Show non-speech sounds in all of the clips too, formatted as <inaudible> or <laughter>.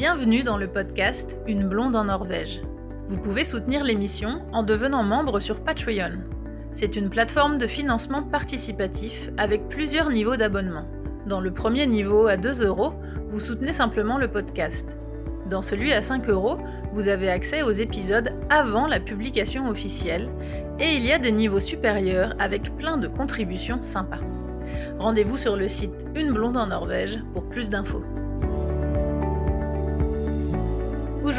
Bienvenue dans le podcast Une blonde en Norvège. Vous pouvez soutenir l'émission en devenant membre sur Patreon. C'est une plateforme de financement participatif avec plusieurs niveaux d'abonnement. Dans le premier niveau à 2 euros, vous soutenez simplement le podcast. Dans celui à 5 euros, vous avez accès aux épisodes avant la publication officielle et il y a des niveaux supérieurs avec plein de contributions sympas. Rendez-vous sur le site Une blonde en Norvège pour plus d'infos.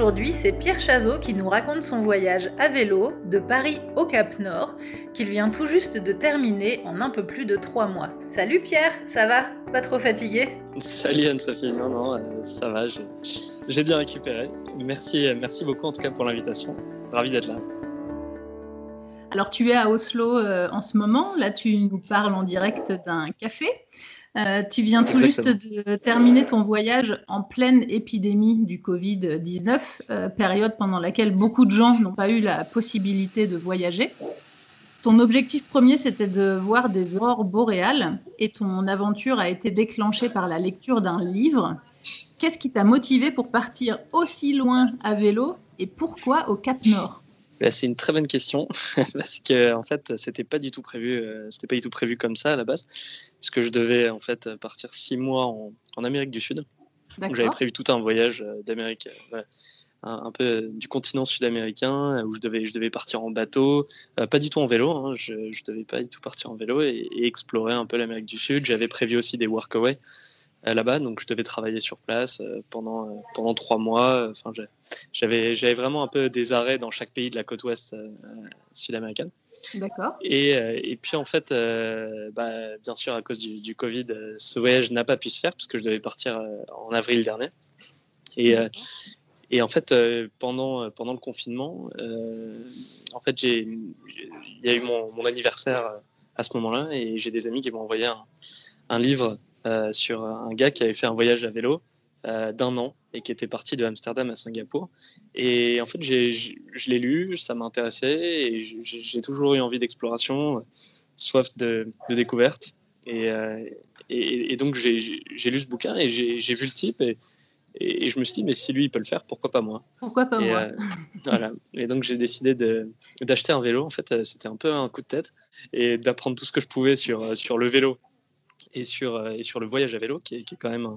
Aujourd'hui, c'est Pierre Chazot qui nous raconte son voyage à vélo de Paris au Cap Nord, qu'il vient tout juste de terminer en un peu plus de trois mois. Salut Pierre, ça va? Pas trop fatigué? Salut Anne-Sophie, non, non, euh, ça va, j'ai bien récupéré. Merci, merci beaucoup en tout cas pour l'invitation. Ravi d'être là. Alors tu es à Oslo euh, en ce moment, là tu nous parles en direct d'un café. Euh, tu viens tout juste de terminer ton voyage en pleine épidémie du Covid-19, euh, période pendant laquelle beaucoup de gens n'ont pas eu la possibilité de voyager. Ton objectif premier, c'était de voir des aurores boréales et ton aventure a été déclenchée par la lecture d'un livre. Qu'est-ce qui t'a motivé pour partir aussi loin à vélo et pourquoi au Cap Nord? Bah, c'est une très bonne question <laughs> parce que en fait c'était pas du tout prévu, euh, c'était pas du tout prévu comme ça à la base, parce que je devais en fait partir six mois en, Amérique du Sud. Donc j'avais prévu tout un voyage euh, d'Amérique, euh, un, peu du continent sud-américain où je devais, je devais partir en bateau, pas du tout en vélo. Hein, je, je devais pas du tout partir en vélo et, et explorer un peu l'Amérique du Sud. J'avais prévu aussi des workaways là-bas, donc je devais travailler sur place euh, pendant, euh, pendant trois mois. Enfin, j'avais, j'avais vraiment un peu des arrêts dans chaque pays de la côte ouest sud-américaine. D'accord. Et, et, puis en fait, bah, bien sûr, à cause du, du Covid, ce voyage n'a pas pu se faire puisque je devais partir en avril dernier. Et, et en fait, pendant, pendant le confinement, en fait, j'ai, il y a eu mon, mon anniversaire à ce moment-là et j'ai des amis qui m'ont envoyé un, un livre euh, sur un gars qui avait fait un voyage à vélo euh, d'un an et qui était parti de Amsterdam à Singapour. Et en fait, je l'ai lu, ça m'a intéressé et j'ai toujours eu envie d'exploration, soif de, découverte. Euh, et, et, donc, j'ai lu ce bouquin et j'ai vu le type et, et, je me suis dit, mais si lui, il peut le faire, pourquoi pas moi? Pourquoi pas moi? <laughs> Voilà. Et donc, j'ai décidé d'acheter un vélo. En fait, c'était un peu un coup de tête et d'apprendre tout ce que je pouvais sur, sur le vélo et sur, euh, et sur le voyage à vélo, qui est, qui est quand même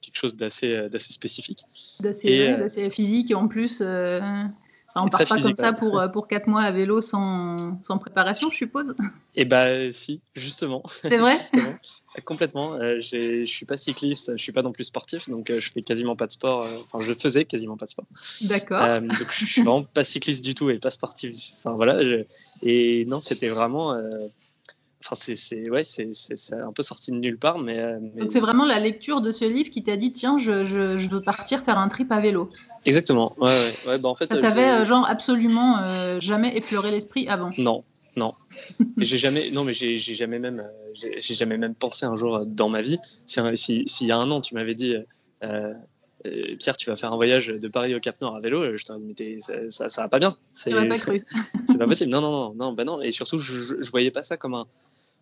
quelque chose d'assez euh, spécifique. Euh, d'assez physique et en plus. on ne part pas comme ça pour, pour 4 mois à vélo sans, sans préparation, je suppose Eh bien, si, justement. C'est vrai <laughs> Complètement. je ne suis pas cycliste, je ne suis pas non plus sportif, donc je fais quasiment pas de sport. Enfin, je faisais quasiment pas de sport. D'accord. donc, je ne suis vraiment pas cycliste du tout et pas sportif. Enfin, voilà. et non, c'était vraiment Enfin, c'est ouais, un peu sorti de nulle part, mais. Euh, Donc c'est vraiment la lecture de ce livre qui t'a dit tiens, je, je, je, veux partir faire un trip à vélo. Exactement. Ouais, ouais. Bah, en fait. Ça t'avait euh, genre absolument euh, jamais effleuré l'esprit avant. Non, non. <laughs> j'ai jamais, non, mais j'ai jamais même, j'ai jamais même pensé un jour dans ma vie. S'il si, y a un an, tu m'avais dit. Pierre, tu vas faire un voyage de Paris au Cap Nord à vélo. Je t'aurais dit, mais ça, ça, va pas bien. C'est pas, pas possible. Non, non, non, non, bah non. Et surtout, je, je voyais pas ça comme un,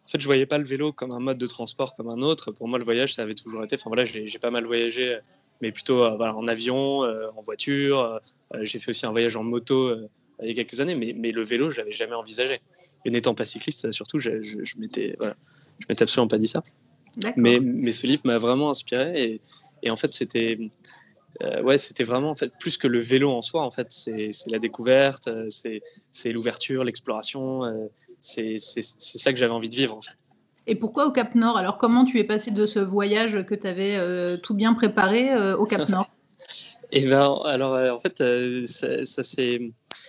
en fait, je voyais pas le vélo comme un mode de transport comme un autre. Pour moi, le voyage, ça avait toujours été. Enfin voilà, j'ai pas mal voyagé, mais plutôt euh, en avion, euh, en voiture. Euh, j'ai fait aussi un voyage en moto il y a quelques années, mais, mais le vélo, je l'avais jamais envisagé. Et n'étant pas cycliste, surtout, je, je, je m'étais voilà, je m'étais absolument pas dit ça. Mais, mais ce livre m'a vraiment inspiré et, et en fait, c'était euh, ouais, c'était vraiment en fait plus que le vélo en soi. En fait, c'est la découverte, euh, c'est l'ouverture, l'exploration. Euh, c'est ça que j'avais envie de vivre en fait. Et pourquoi au Cap Nord? Alors, comment tu es passé de ce voyage que tu avais tout bien préparé au Cap <laughs> Nord? Et eh ben, alors en fait, ça, ça s'est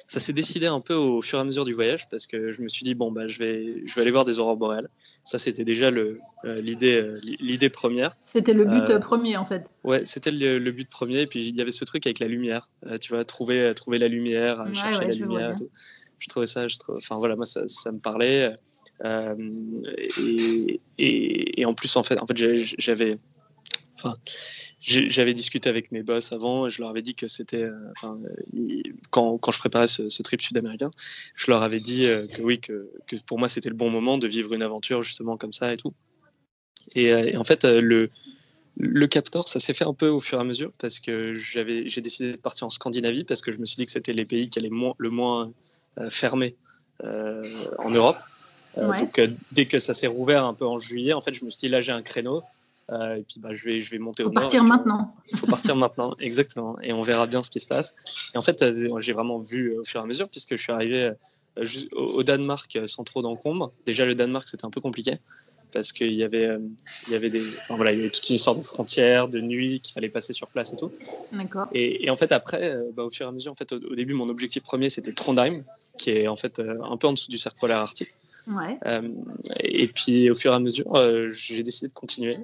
ça s'est décidé un peu au fur et à mesure du voyage parce que je me suis dit bon bah je vais je vais aller voir des aurores boréales. Ça c'était déjà le euh, l'idée euh, l'idée première. C'était le but euh, premier en fait. Ouais, c'était le, but premier et puis il y avait ce truc avec la lumière. tu vois trouver trouver la lumière, chercher la lumière. Je trouvais ça, je trouve, enfin voilà moi ça, ça me parlait. Et, et, et, en plus en fait en fait j'avais enfin j'avais discuté avec mes boss avant, je leur avais dit que c'était, euh, quand, quand, je préparais ce, trip sud-américain, je leur avais dit euh, que oui, que, que pour moi c'était le bon moment de vivre une aventure justement comme ça et tout. Et, euh, en fait, le, Le Cap Nord, ça s'est fait un peu au fur et à mesure parce que j'avais, j'ai décidé de partir en Scandinavie parce que je me suis dit que c'était les pays qui allaient le moins fermés en Europe. Donc dès que ça s'est rouvert un peu en juillet, en fait, je me suis dit là j'ai un créneau. Et puis bah, je, vais, je vais monter au nord. Partir maintenant. Il <laughs> faut partir maintenant, exactement. Et on verra bien ce qui se passe. Et en fait, j'ai vraiment vu au fur et à mesure, puisque je suis arrivé au Danemark sans trop d'encombre. Déjà, le Danemark, c'était un peu compliqué parce qu'il y avait, euh, il y avait des, enfin, voilà, il y avait toute une histoire de frontières, de nuit qu'il fallait passer sur place et tout. D'accord. Et, en fait après, euh, bah, au fur et à mesure, en fait, au, début, mon objectif premier c'était Trondheim, qui est en fait euh, un peu en dessous du cercle polaire arctique. Ouais. et puis au fur et à mesure, j'ai décidé de continuer.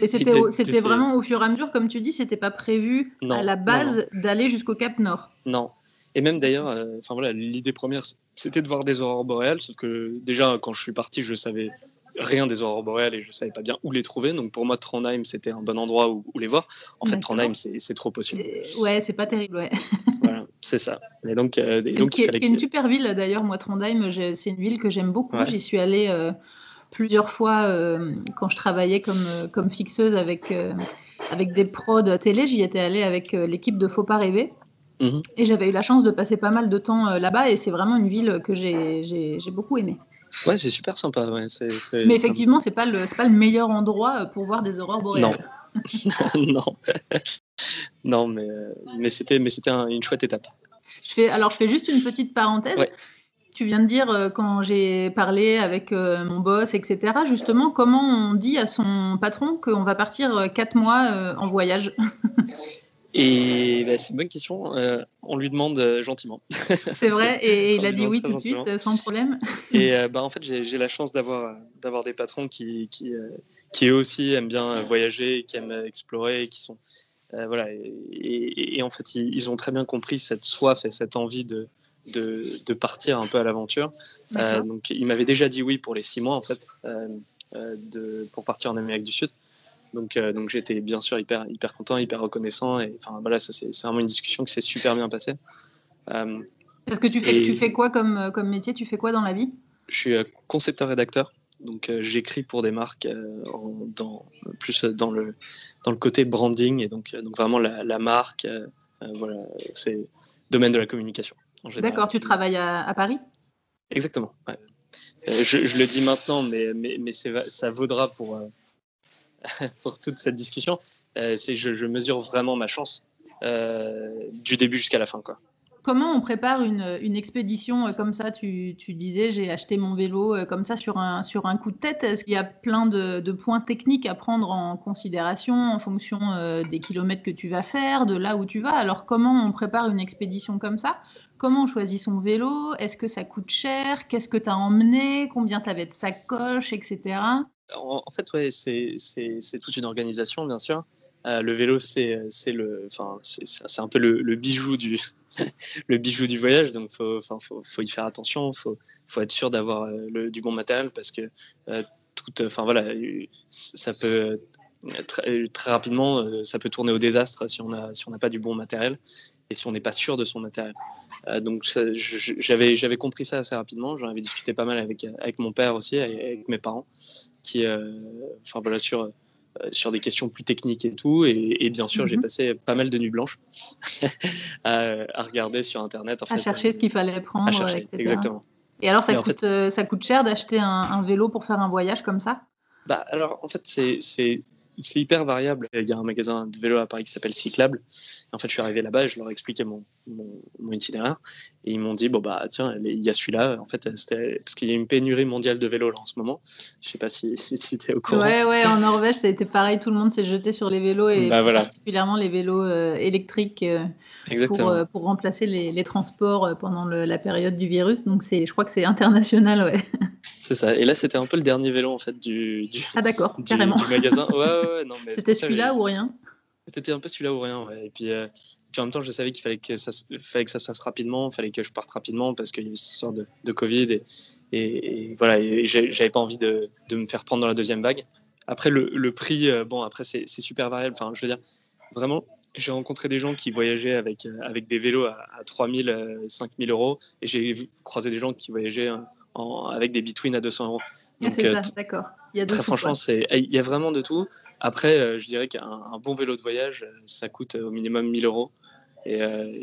Et c'était, vraiment au fur et à mesure, comme tu dis, c'était pas prévu à la base d'aller jusqu'au Cap Nord. Non. Et même d'ailleurs, enfin voilà, l'idée première, c'était de voir des aurores boréales, sauf que déjà quand je suis parti, je savais rien des aurores boréales et je savais pas bien où les trouver. Donc pour moi, Trondheim, c'était un bon endroit où, les voir. En fait, Trondheim, c'est trop possible. Ouais, c'est pas terrible, ouais. <laughs> c'est ça. Et donc, euh, donc il fallait une super ville d'ailleurs, moi, Trondheim, c'est une ville que j'aime beaucoup. J'y suis allée euh, plusieurs fois euh, quand je travaillais comme, comme fixeuse avec, avec des pros de télé. J'y étais allée avec l'équipe de Faut pas rêver. Mhm. Et j'avais eu la chance de passer pas mal de temps là-bas et c'est vraiment une ville que j'ai beaucoup aimée. Ouais, c'est super sympa. Ouais. Mais effectivement, c'est pas le pas le meilleur endroit pour voir des aurores boréales. Non, <laughs> non, <laughs> non, mais mais c'était mais c'était une chouette étape. Je fais alors je fais juste une petite parenthèse. Tu viens de dire quand j'ai parlé avec mon boss, etc. Justement, comment on dit à son patron qu'on va partir quatre mois en voyage? Et bah, c'est une bonne question. Euh, on lui demande euh, gentiment. <laughs> C'est vrai, et il a dit oui tout de suite, sans problème. <laughs> Et euh, bah, en fait, j'ai la chance d'avoir d'avoir des patrons qui, qui, qui, eux aussi aiment bien voyager, qui aiment explorer, qui sont voilà. Et, en fait, ils, ont très bien compris cette soif et cette envie de, de, de partir un peu à l'aventure. donc, ils m'avaient déjà dit oui pour les six mois en fait, de, pour partir en Amérique du Sud. Donc, euh, donc j'étais bien sûr hyper, hyper content, hyper reconnaissant. Et enfin, voilà, ça, c'est, vraiment une discussion qui s'est super bien passée. Euh, Parce que tu fais, tu fais quoi comme, euh, comme métier? Tu fais quoi dans la vie? Je suis concepteur-rédacteur. Donc, j'écris pour des marques dans, plus dans le, dans le côté branding. Et donc, donc vraiment la, marque, voilà, c'est domaine de la communication. D'accord, tu travailles à, Paris? Exactement. Je, je, le dis maintenant, mais, mais, mais ça vaudra pour <laughs> pour toute cette discussion, euh, je, je, mesure vraiment ma chance euh, du début jusqu'à la fin. Quoi. Comment on prépare une, une expédition euh, comme ça tu, tu, disais, j'ai acheté mon vélo comme ça sur un, sur un coup de tête? Est-ce qu'il y a plein de, points techniques à prendre en considération en fonction des kilomètres que tu vas faire, de là où tu vas? Alors comment on prépare une expédition comme ça? Comment on choisit son vélo? Est-ce que ça coûte cher? Qu'est-ce que tu as emmené? Combien tu avais de sacoches, etc. En, fait, ouais, c'est toute une organisation, bien sûr. Euh, le vélo, c'est le, enfin, c'est un peu le, bijou du, <laughs> le bijou du voyage. Donc, faut, faut, faut, y faire attention. Faut, faut être sûr d'avoir euh, du bon matériel parce que euh, tout, enfin voilà, ça peut très, rapidement, ça peut tourner au désastre si on a, si on n'a pas du bon matériel et si on n'est pas sûr de son matériel. donc, j'avais, j'avais compris ça assez rapidement. J'en avais discuté pas mal avec, avec mon père aussi, avec mes parents qui, enfin voilà, sur sur des questions plus techniques et tout. Et, bien sûr, j'ai mhm. passé pas mal de nuits blanches <laughs> à, regarder sur Internet. En à chercher ce qu'il fallait prendre. À chercher, exactement. Et alors, ça, coûte, euh, ça coûte cher d'acheter un, un, vélo pour faire un voyage comme ça? Bah, Alors, en fait, c'est c'est hyper variable. Il y a un magasin de vélo à Paris qui s'appelle Cyclable. En fait, je suis arrivé là-bas et je leur ai expliqué mon, mon, itinéraire. Et ils m'ont dit, bon, bah, tiens, il y a celui-là. En fait, c'était parce qu'il y a une pénurie mondiale de vélos là, en ce moment. Je sais pas si, <laughs> si, tu es au courant. Ouais, ouais, en Norvège, ça a été pareil. Tout le monde s'est jeté sur les vélos et bah, particulièrement les vélos euh, électriques. Euh, pour, euh, pour, remplacer les, les transports pendant la période du virus. Donc, je crois que c'est international, ouais. <laughs> C'est ça. Et là, c'était un peu le dernier vélo en fait du, du ah d'accord, carrément. Du magasin. <laughs> Ouais, ouais, non, mais c'était celui-là ou rien? C'était un peu celui-là ou rien. Ouais. Et puis, euh, puis, en même temps, je savais qu'il fallait que ça, fallait que ça se fasse rapidement, il fallait que je parte rapidement parce qu'il y avait cette sorte de, de Covid et, et, voilà. Et j'avais pas envie de, de, me faire prendre dans la deuxième vague. Après, le, le prix, euh, bon, après c'est super variable. Enfin, je veux dire, vraiment, j'ai rencontré des gens qui voyageaient avec, euh, avec des vélos à, à 3000, 5000 euros et j'ai croisé des gens qui voyageaient avec des between à 200 euros. Ah, euh, ça, d'accord. Très franchement, c'est il y a vraiment de tout. Après, je dirais qu'un bon vélo de voyage, ça coûte au minimum 1000 euros. Et,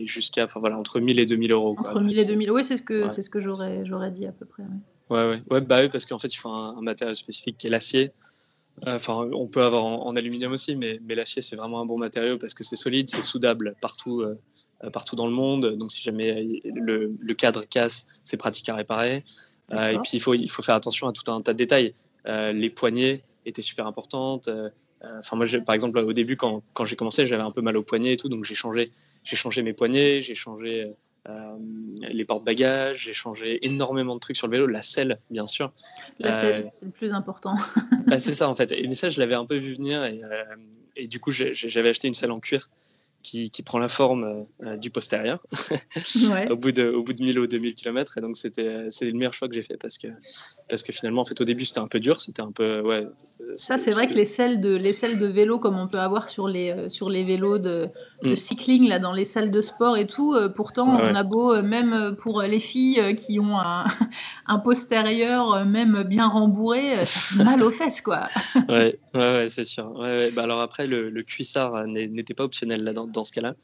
jusqu'à enfin voilà entre 1000 et 2000 euros entre 1000 et 2000 oui c'est ce que c'est ce que j'aurais j'aurais dit à peu près ouais ouais, ouais bah oui parce qu'en fait il faut un, matériau spécifique qui est l'acier Enfin, on peut avoir en, aluminium aussi, mais, mais l'acier, c'est vraiment un bon matériau parce que c'est solide, c'est soudable partout, euh, partout dans le monde. Donc, si jamais le, le cadre casse, c'est pratique à réparer. Euh, et puis, il faut, il faut faire attention à tout un tas de détails. Euh, les poignées étaient super importantes. Enfin, moi, par exemple, au début, quand, quand j'ai commencé, j'avais un peu mal aux poignets et tout, donc j'ai changé, j'ai changé mes poignets, j'ai changé les porte-bagages, j'ai changé énormément de trucs sur le vélo, la selle, bien sûr. La selle, c'est le plus important. bah, c'est ça, en fait. Et mais ça, je l'avais un peu vu venir, et, et du coup, j'avais acheté une selle en cuir qui, prend la forme euh, du postérieur <laughs> au, bout de, au bout de 1000 ou 2000 km. Et donc, c'était le meilleur choix que j'ai fait parce que, parce que finalement, en fait, au début, c'était un peu dur. C'était un peu. Ouais, Ça, c'est vrai que les selles, de, les selles de vélo, comme on peut avoir sur les, euh, sur les vélos de, de mm. cycling, là, dans les salles de sport et tout, euh, pourtant, on a beau, même pour les filles qui ont un, <laughs> un postérieur, même bien rembourré, ça fait mal aux fesses, quoi. <laughs> ouais, ouais, c'est sûr. Ouais, bah, alors après, le, le cuissard n'était pas optionnel là-dedans dans ce cas-là.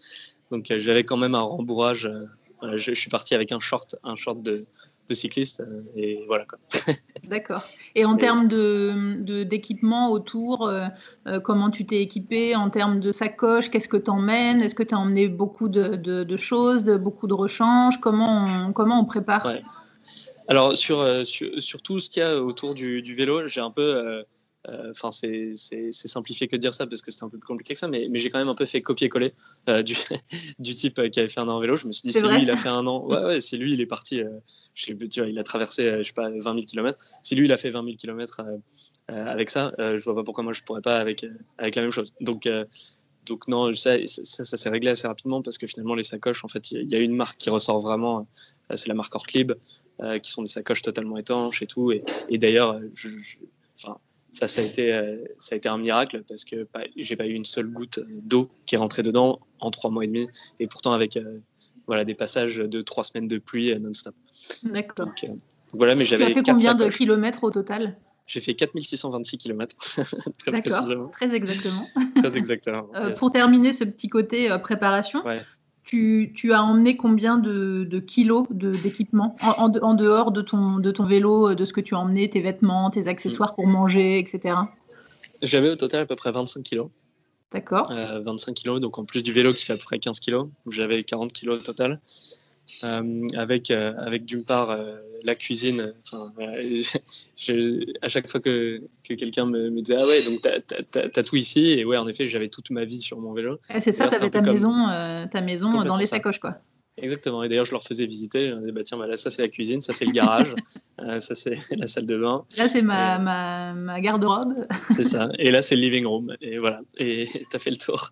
Donc euh, j'avais quand même un rembourrage. Euh, je, suis parti avec un short, un short de, cycliste euh, et voilà <laughs> D'accord. Et en termes de, d'équipement autour, comment tu t'es équipé En termes de sacoche, qu'est-ce que tu emmènes Est-ce que tu as emmené beaucoup de, choses, de, beaucoup de rechanges? Comment on, comment on prépare? Alors sur, sur, tout ce qu'il y a autour du, du vélo, j'ai un peu euh, enfin, c'est simplifié que de dire ça parce que c'est un peu plus compliqué que ça, mais, mais j'ai quand même un peu fait copier-coller euh, du, <laughs> du, type euh, qui avait fait un an en vélo. Je me suis dit, si lui, il a fait un an, ouais, ouais, c'est lui, il est parti, je sais, tu vois, il a traversé, je sais pas, 20 000 km. Si lui, il a fait 20 000 km avec ça, je vois pas pourquoi moi je pourrais pas avec, avec la même chose. Donc, donc non, ça, ça, ça s'est réglé assez rapidement parce que finalement les sacoches, en fait, il y, a une marque qui ressort vraiment, c'est la marque Ortlieb, qui sont des sacoches totalement étanches et tout. Et, et d'ailleurs, je, enfin, ça, ça a été, euh, ça a été un miracle parce que bah, j'ai pas eu une seule goutte d'eau qui est rentrée dedans en trois mois et demi, et pourtant avec euh, voilà des passages de trois semaines de pluie euh, non-stop. D'accord. voilà, mais j'avais. Tu as fait combien de kilomètres au total? J'ai fait 4626 km. <laughs> très D'accord, très exactement. très exactement. <laughs> Pour terminer ce petit côté préparation, ouais tu, as emmené combien de, kilos d'équipement en, dehors de ton, de ton vélo, euh, de ce que tu as emmené, tes vêtements, tes accessoires pour manger, etc. J'avais au total à peu près 25 kilos. D'accord. 25 euh, kilos, donc en plus du vélo qui fait à peu près 15 kilos, j'avais 40 kilos au total. Euh, avec, euh, avec d'une part euh, la cuisine. <laughs> à chaque fois que, que quelqu'un me, me, disait Ah ouais, donc t'as as, tout ici. Et ouais, en effet, j'avais toute ma vie sur mon vélo. c'est ça, t'avais ta, maison, ta maison dans les sacoches, quoi. Exactement. Et d'ailleurs, je leur faisais visiter. Je disais, bah, tiens, bah, là, ça, c'est la cuisine, ça, c'est le garage, <laughs> ça, c'est <laughs> la salle de bain. Là, c'est ma, ma, ma garde-robe. c'est ça. Et là, c'est le living room. Et voilà. Et tu as fait le tour.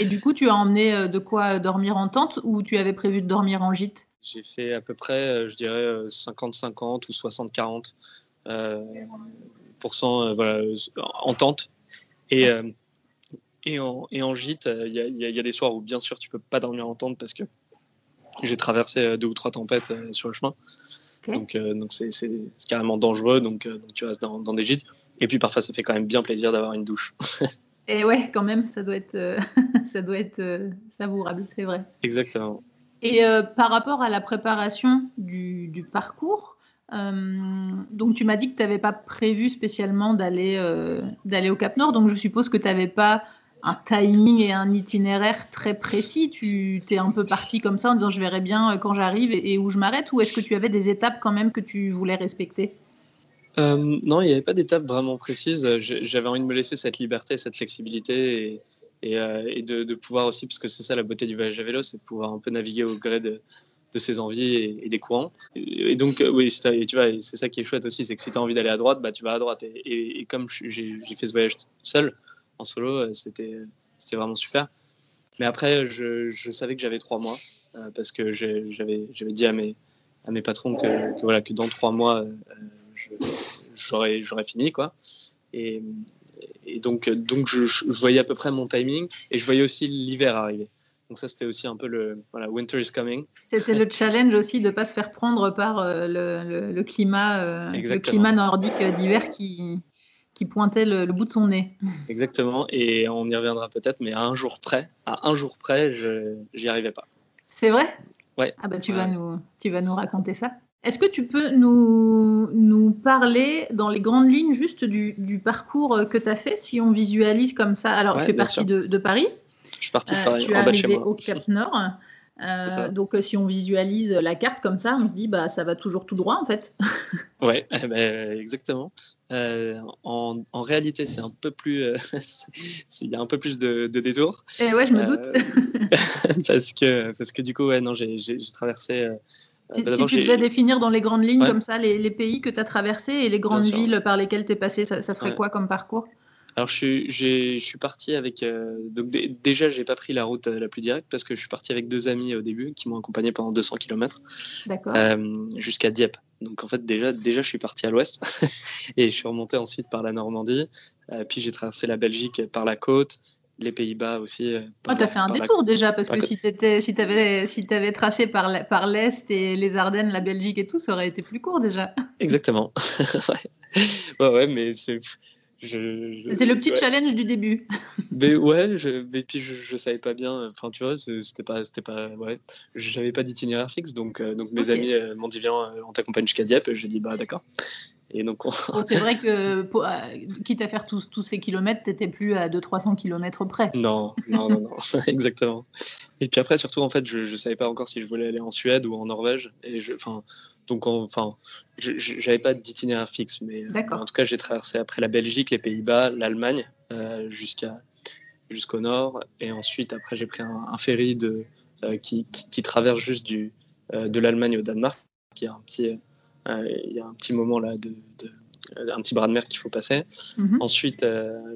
Et du coup, tu as emmené euh, de quoi dormir en tente ou tu avais prévu de dormir en gîte? J'ai fait à peu près, euh, je dirais, 50-50 ou 60-40 euh, voilà, en tente. Et, et, en, et en gîte, il y, y, a des soirs où, bien sûr, tu peux pas dormir en tente parce que j'ai traversé deux ou trois tempêtes sur le chemin. Donc, donc c'est, carrément dangereux. Donc, donc tu restes dans, dans, des gîtes. Et puis parfois, ça fait quand même bien plaisir d'avoir une douche. <laughs> Et ouais, quand même, ça doit être, euh, <laughs> ça doit être euh, savourable, c'est vrai. Exactement. Et euh, par rapport à la préparation du, du parcours, donc tu m'as dit que tu n'avais pas prévu spécialement d'aller d'aller au Cap Nord, donc je suppose que tu n'avais pas un timing et un itinéraire très précis. Tu t'es un peu parti comme ça en disant je verrai bien quand j'arrive et, où je m'arrête, ou est-ce que tu avais des étapes quand même que tu voulais respecter? Euh, non, il n'y avait pas d'étape vraiment précise. J'avais envie de me laisser cette liberté, cette flexibilité et, euh, de, pouvoir aussi, parce que c'est ça la beauté du voyage à vélo, c'est de pouvoir un peu naviguer au gré de, ses envies et, des courants. Et, donc, euh, oui, tu vois, c'est ça qui est chouette aussi, c'est que si tu as envie d'aller à droite, bah, tu vas à droite. Et, comme j'ai fait ce voyage seul, en solo, c'était vraiment super. Mais après, je, savais que j'avais trois mois, parce que j'avais dit à mes, à mes patrons que, voilà, que dans trois mois, j'aurais fini quoi. Et, et donc donc je, je, voyais à peu près mon timing et je voyais aussi l'hiver arriver. Donc ça, c'était aussi un peu le voilà, winter is coming. C'était le challenge aussi de ne pas se faire prendre par le, le, climat, le climat nordique d'hiver qui, qui pointait le, bout de son nez. Exactement, et on y reviendra peut-être, mais à un jour près, à un jour près, je n'y arrivais pas. C'est vrai? Ouais. Ah bah tu, vas nous, tu vas nous raconter ça. Est-ce que tu peux nous, nous parler dans les grandes lignes juste du, du parcours que tu as fait, si on visualise comme ça? Alors, tu es parti de, de, Paris. Je suis parti de euh, Paris, tu es arrivé au Cap Nord. <laughs> Euh, donc, euh, si on visualise la carte comme ça, on se dit bah ça va toujours tout droit en fait. <laughs> ouais, eh ben, exactement. Euh, en, en, réalité, c'est un peu plus, <laughs> il y a un peu plus de, de détours. Et eh ouais, je me doute. parce que parce que du coup, ouais, non, j'ai traversé. Si, bah, si tu devais définir dans les grandes lignes comme ça les, les pays que tu as traversés et les grandes villes par lesquelles tu es passé, ça, ça ferait quoi comme parcours? Alors, je, je suis parti avec. Euh, donc, déjà, j'ai pas pris la route euh, la plus directe parce que je suis parti avec deux amis au début qui m'ont accompagné pendant 200 km euh, jusqu'à Dieppe. Donc, en fait, déjà, déjà je suis parti à l'ouest <laughs> et je suis remonté ensuite par la Normandie. puis, j'ai traversé la Belgique par la côte, les Pays-Bas aussi. Oh, tu as fait un détour déjà, parce que si tu si avais, si avais tracé par l'Est et les Ardennes, la Belgique et tout, ça aurait été plus court déjà. Exactement. <laughs> ouais. ouais, mais c'est c'était le petit challenge du début. Mais ouais, je, mais puis je, je, savais pas bien. Enfin, tu vois, c'était pas, c'était pas, ouais, j'avais pas d'itinéraire fixe, donc, euh, donc mes amis euh, m'ont dit viens, euh, on t'accompagne jusqu'à Dieppe. J'ai dit bah d'accord. Et donc, c'est vrai que <laughs> quitte à faire tous, tous ces kilomètres, t'étais plus à 200-300 kilomètres près. Non, non, non, non. <laughs> exactement. Et puis après, surtout en fait, je, je savais pas encore si je voulais aller en Suède ou en Norvège. Et je, enfin, donc, enfin, j'avais pas d'itinéraire fixe, mais euh, en tout cas, j'ai traversé après la Belgique, les Pays-Bas, l'Allemagne, euh, jusqu'à jusqu'au nord, et ensuite après j'ai pris un, ferry de euh, qui, qui, traverse juste du de l'Allemagne au Danemark, qui a un petit il y a un petit moment là de, un petit bras de mer qu'il faut passer. Mhm. Ensuite,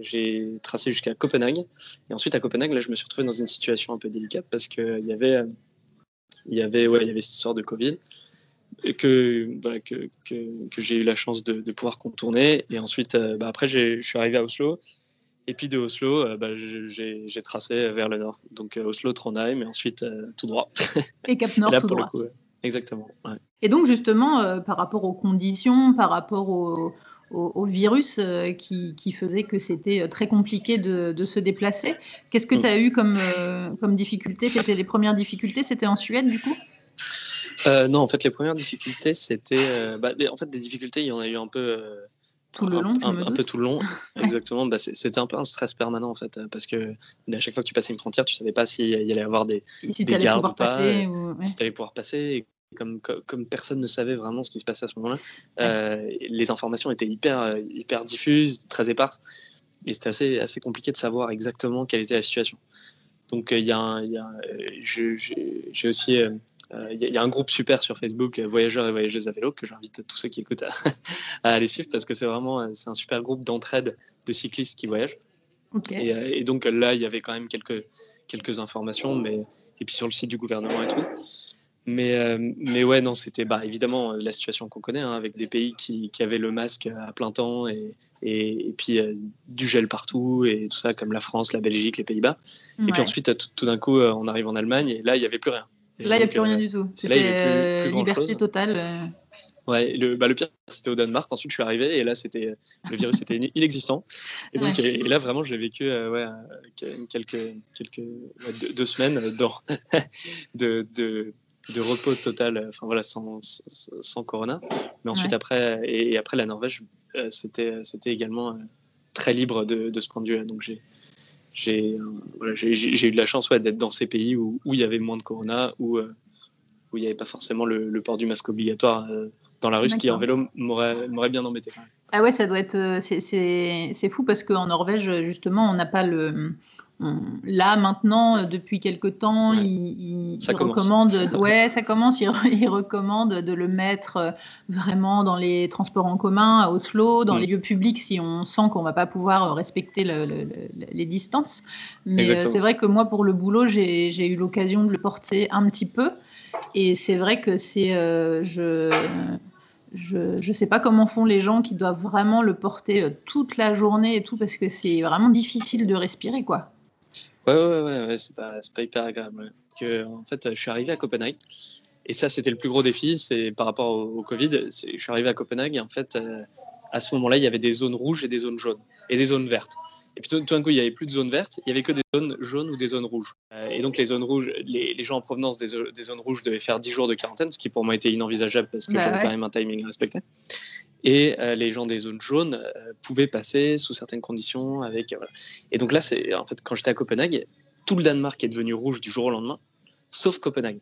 j'ai tracé jusqu'à Copenhague. Et ensuite, à Copenhague, là, je me suis retrouvé dans une situation un peu délicate parce qu'il y avait, il y avait, ouais, y avait cette histoire de Covid que, voilà, que, que, que j'ai eu la chance de, de, pouvoir contourner. Et ensuite, euh, bah, après, je suis arrivé à Oslo. Et puis de Oslo, euh, bah, j'ai tracé vers le nord. Donc euh, Oslo, Trondheim, et ensuite tout droit. Et Cap Nord, <laughs> tout droit. Exactement. Ouais. Et donc justement, par rapport aux conditions, par rapport au, au, virus qui, qui, faisait que c'était très compliqué de, de se déplacer, qu'est-ce que mm. tu as eu comme, comme difficulté? C'était les premières difficultés, c'était en Suède du coup? Euh, non, en fait, les premières difficultés, c'était. Euh, bah, en fait, des difficultés, il y en a eu un peu. Euh, tout le long, un, peu tout le long, exactement. Bah, c'était un peu un stress permanent en fait, parce que à chaque fois que tu passais une frontière, tu savais pas s'il y allait avoir des, si des gardes ou pas, si tu allais pouvoir passer. Et comme, comme, personne ne savait vraiment ce qui se passait à ce moment-là, les informations étaient hyper, hyper diffuses, très éparses, et c'était assez, assez compliqué de savoir exactement quelle était la situation. Donc, il y a, j'ai aussi il euh, y, a un groupe super sur Facebook, euh, Voyageurs et Voyageuses à vélo, que j'invite tous ceux qui écoutent à, <laughs> aller suivre parce que c'est vraiment euh, un super groupe d'entraide de cyclistes qui voyagent. Et, donc là, il y avait quand même quelques, quelques informations, mais, et puis sur le site du gouvernement et tout. Mais, mais ouais, non, c'était bah, évidemment la situation qu'on connaît, hein, avec des pays qui, qui, avaient le masque à plein temps et, et, puis du gel partout et tout ça, comme la France, la Belgique, les Pays-Bas. Et puis ensuite, tout, tout d'un coup, on arrive en Allemagne et là, il n'y avait plus rien. Là, il n'y a plus rien du tout. C'était liberté totale. Euh. Ouais, le, bah, le pire, c'était au Danemark. Ensuite, je suis arrivé et là, c'était le virus était inexistant. Et donc, et, là, vraiment, j'ai vécu euh, ouais, quelques, quelques deux, semaines <laughs> de, de, de, repos total, enfin voilà, sans, sans, corona. Mais ensuite, après, et, après la Norvège, euh, c'était c'était également très libre de, de ce point de vue-là. Donc, j'ai j'ai voilà, eu de la chance ouais, d'être dans ces pays où, où, il y avait moins de corona, où, euh, où il n'y avait pas forcément le, le, port du masque obligatoire euh, dans la rue, ce qui en vélo m'aurait bien embêté. Ah ouais, ça doit être. Euh, c'est fou parce qu'en Norvège, justement, on n'a pas le là maintenant euh, depuis quelque temps il, recommande <laughs> ouais ça commence il, recommande de le mettre euh, vraiment dans les transports en commun à Oslo dans mm. les lieux publics si on sent qu'on va pas pouvoir euh, respecter les distances. Mais c'est vrai que moi pour le boulot j'ai eu l'occasion de le porter un petit peu. Et c'est vrai que c'est je je ne sais pas comment font les gens qui doivent vraiment le porter toute la journée et tout parce que c'est vraiment difficile de respirer quoi. Ouais, ouais, ouais, ouais c'est pas, pas, hyper agréable. Que, en fait, je suis arrivé à Copenhague. Et ça, c'était le plus gros défi, c'est par rapport au, Covid. Je suis arrivé à Copenhague et en fait, euh, à ce moment-là, il y avait des zones rouges et des zones jaunes et des zones vertes. Et puis tout, d'un coup, il n'y avait plus de zones vertes, il n'y avait que des zones jaunes ou des zones rouges. Euh, et donc les zones rouges, les, les gens en provenance des, des, zones rouges devaient faire 10 jours de quarantaine, ce qui pour moi était inenvisageable parce que bah j'avais quand même un timing respecté. Et euh, les gens des zones jaunes euh, pouvaient passer sous certaines conditions. Avec, Et donc là, c'est en fait quand j'étais à Copenhague, tout le Danemark est devenu rouge du jour au lendemain, sauf Copenhague.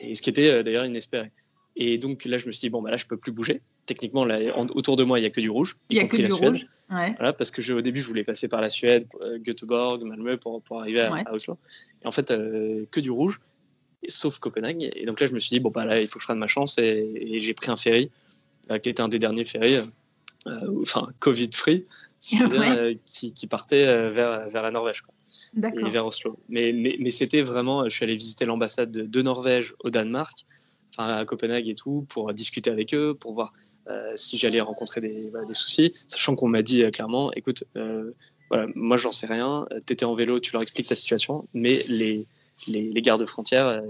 Et ce qui était d'ailleurs inespéré. Et donc là, je me suis dit, bon, bah là, je peux plus bouger. Techniquement, là, autour de moi, il n'y a que du rouge. Il n'y a que du la Suède. rouge. Voilà, parce que au début, je voulais passer par la Suède, euh, Göteborg, Malmö pour, pour arriver à, Oslo. Et en fait, euh, que du rouge, sauf Copenhague. Et donc là, je me suis dit, bon, bah là, il faut que je prenne ma chance. Et, j'ai pris un ferry, euh, qui était un des derniers ferries, enfin, Covid-free, <laughs> qui, qui, partait vers, vers la Norvège. Quoi et vers Oslo. Mais, mais, mais c'était vraiment, je suis allé visiter l'ambassade de, de, Norvège au Danemark à Copenhague et tout, pour discuter avec eux, pour voir euh, si j'allais rencontrer des, des, soucis, sachant qu'on m'a dit euh, clairement, écoute, euh, voilà, moi j'en sais rien, tu étais en vélo, tu leur expliques ta situation, mais les, les, les gardes frontières,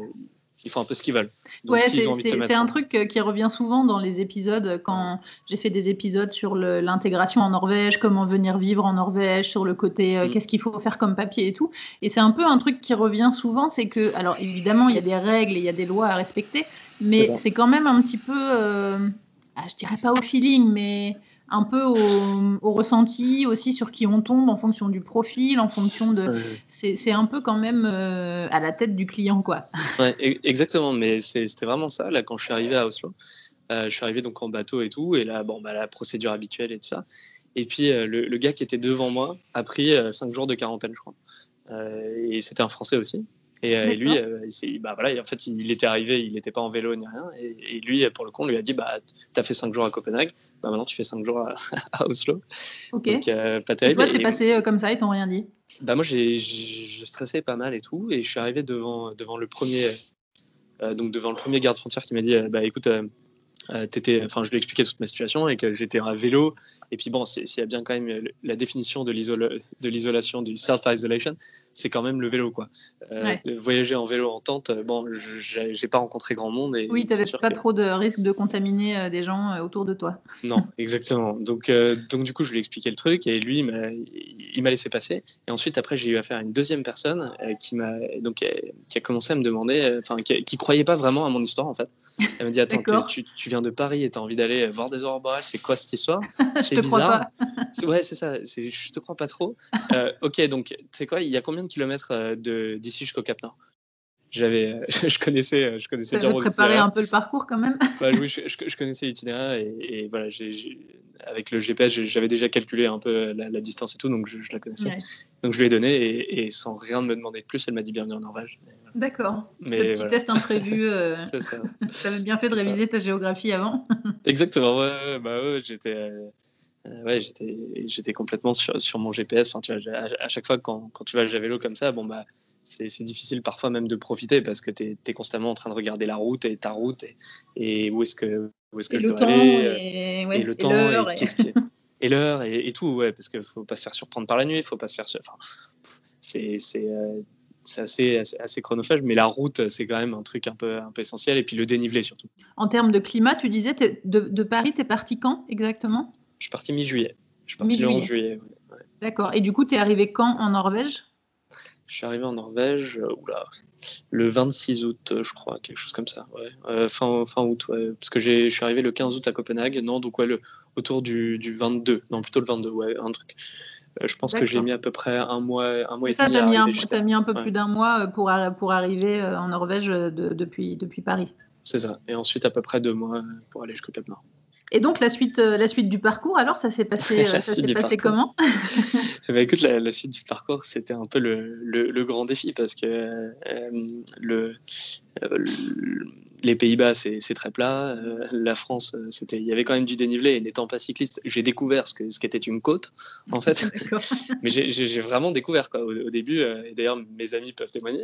ils font un peu ce qu'ils veulent. ouais, c'est un truc qui revient souvent dans les épisodes quand j'ai fait des épisodes sur l'intégration en Norvège, comment venir vivre en Norvège, sur le côté mm. qu'est-ce qu'il faut faire comme papier et tout. Et c'est un peu un truc qui revient souvent, c'est que, alors évidemment, il y a des règles et il y a des lois à respecter, mais c'est quand même un petit peu, euh, ah, je dirais pas au feeling, mais un peu au, ressenti aussi sur qui on tombe en fonction du profil, en fonction de. C'est un peu quand même euh, à la tête du client, quoi. <laughs> Ouais, e-, exactement, mais c'était vraiment ça. Là, quand je suis arrivé à Oslo, euh, je suis arrivé donc en bateau et tout, et là, bon, bah, la procédure habituelle et tout ça. Et puis le, le, gars qui était devant moi a pris 5 jours de quarantaine, je crois. et c'était un Français aussi. Et, euh, lui, euh, bah, voilà, en fait, il, était arrivé, il n'était pas en vélo ni rien. Et, lui, pour le coup, on lui a dit bah, Tu as fait 5 jours à Copenhague, bah, maintenant tu fais 5 jours <laughs> à, Oslo. Ok. Donc, euh, pas terrible. Et toi, tu es passé comme ça, ils t'ont rien dit? Bah, Moi, j'ai, je stressais pas mal et tout. Et je suis arrivé devant, devant, le, premier, donc devant le premier garde-frontière qui m'a dit bah, Écoute, euh, enfin, je lui ai expliqué toute ma situation et que j'étais à vélo. Et puis bon, s'il y a bien quand même la définition de l'isolation, du self-isolation, c'est quand même le vélo. Quoi. Euh, voyager en vélo en tente, euh, bon, j'ai pas rencontré grand monde. Et oui, tu n'avais pas trop de risque de contaminer des gens autour de toi. Non, <laughs> exactement. Donc, donc du coup, je lui ai expliqué le truc et lui, il m'a laissé passer. Et ensuite, après, j'ai eu affaire à une deuxième personne qui m'a donc qui a commencé à me demander, enfin, qui, qui croyait pas vraiment à mon histoire en fait. Elle m'a dit Attends, tu, tu, viens de Paris et tu as envie d'aller voir des aurores boréales, c'est quoi cette histoire <laughs> C'est bizarre. <laughs> ouais, c'est ça, je te crois pas trop. Euh, ok, donc, tu sais quoi, il y a combien de kilomètres euh, d'ici jusqu'au Cap Nord? J'avais, <laughs> je connaissais, je connaissais bien préparé un peu le parcours quand même. bah, oui, je, je, connaissais l'itinéraire et, et, voilà, avec le GPS, j'avais déjà calculé un peu la, distance et tout, donc je, la connaissais. Donc je lui ai donné et, et, sans rien me demander de plus, elle m'a dit bienvenue en Norvège. D'accord. Le petit test imprévu. Euh... <laughs> ça. tu avais bien fait de réviser ta géographie avant. <laughs> Exactement. Ouais, bah ouais, j'étais. Euh, ouais, j'étais, j'étais complètement sur, sur, mon GPS. Enfin, tu vois, à, chaque fois quand, quand tu vas à vélo comme ça, bon bah, c'est, difficile parfois même de profiter parce que tu es, constamment en train de regarder la route et ta route et, et où est-ce que où est-ce que je dois aller euh, et, ouais, et, le temps et, qu'est-ce qui <laughs> et l'heure et, tout ouais parce qu'il faut pas se faire surprendre par la nuit, il faut pas se faire enfin c'est c'est euh, c'est assez, assez, chronophage, mais la route, c'est quand même un truc un peu, un peu essentiel, et puis le dénivelé surtout. En termes de climat, tu disais, de, de, Paris, tu es parti quand exactement? Je suis parti mi-juillet. Je suis parti le 11 juillet. D'accord. Et du coup, tu es arrivé quand en Norvège? Je suis arrivé en Norvège, euh, oula, le 26 août, euh, je crois, quelque chose comme ça. Ouais. Euh, fin, fin août, ouais. parce que je suis arrivé le 15 août à Copenhague, non, donc ouais, le, autour du, du 22, non, plutôt le 22, ouais, un truc. Je pense que j'ai mis à peu près un mois, un mois et ça, demi. Ça, tu as, mis un peu plus d'un mois pour, pour arriver en Norvège depuis, depuis Paris. C'est ça. Et ensuite, à peu près deux mois pour aller jusqu'au Cap Nord. Et donc, la suite, la suite du parcours, alors, ça s'est passé, <laughs> ça s'est passé comment? <laughs> Eh ben, Écoute, la, suite du parcours, c'était un peu le, le, grand défi parce que le, les Pays-Bas, c'est très plat. Euh, la France, euh, c'était, il y avait quand même du dénivelé. Et n'étant pas cycliste, j'ai découvert ce, qu'était une côte, en fait. <laughs> <laughs> Mais j'ai vraiment découvert quoi. Au, début, euh, et d'ailleurs mes amis peuvent témoigner,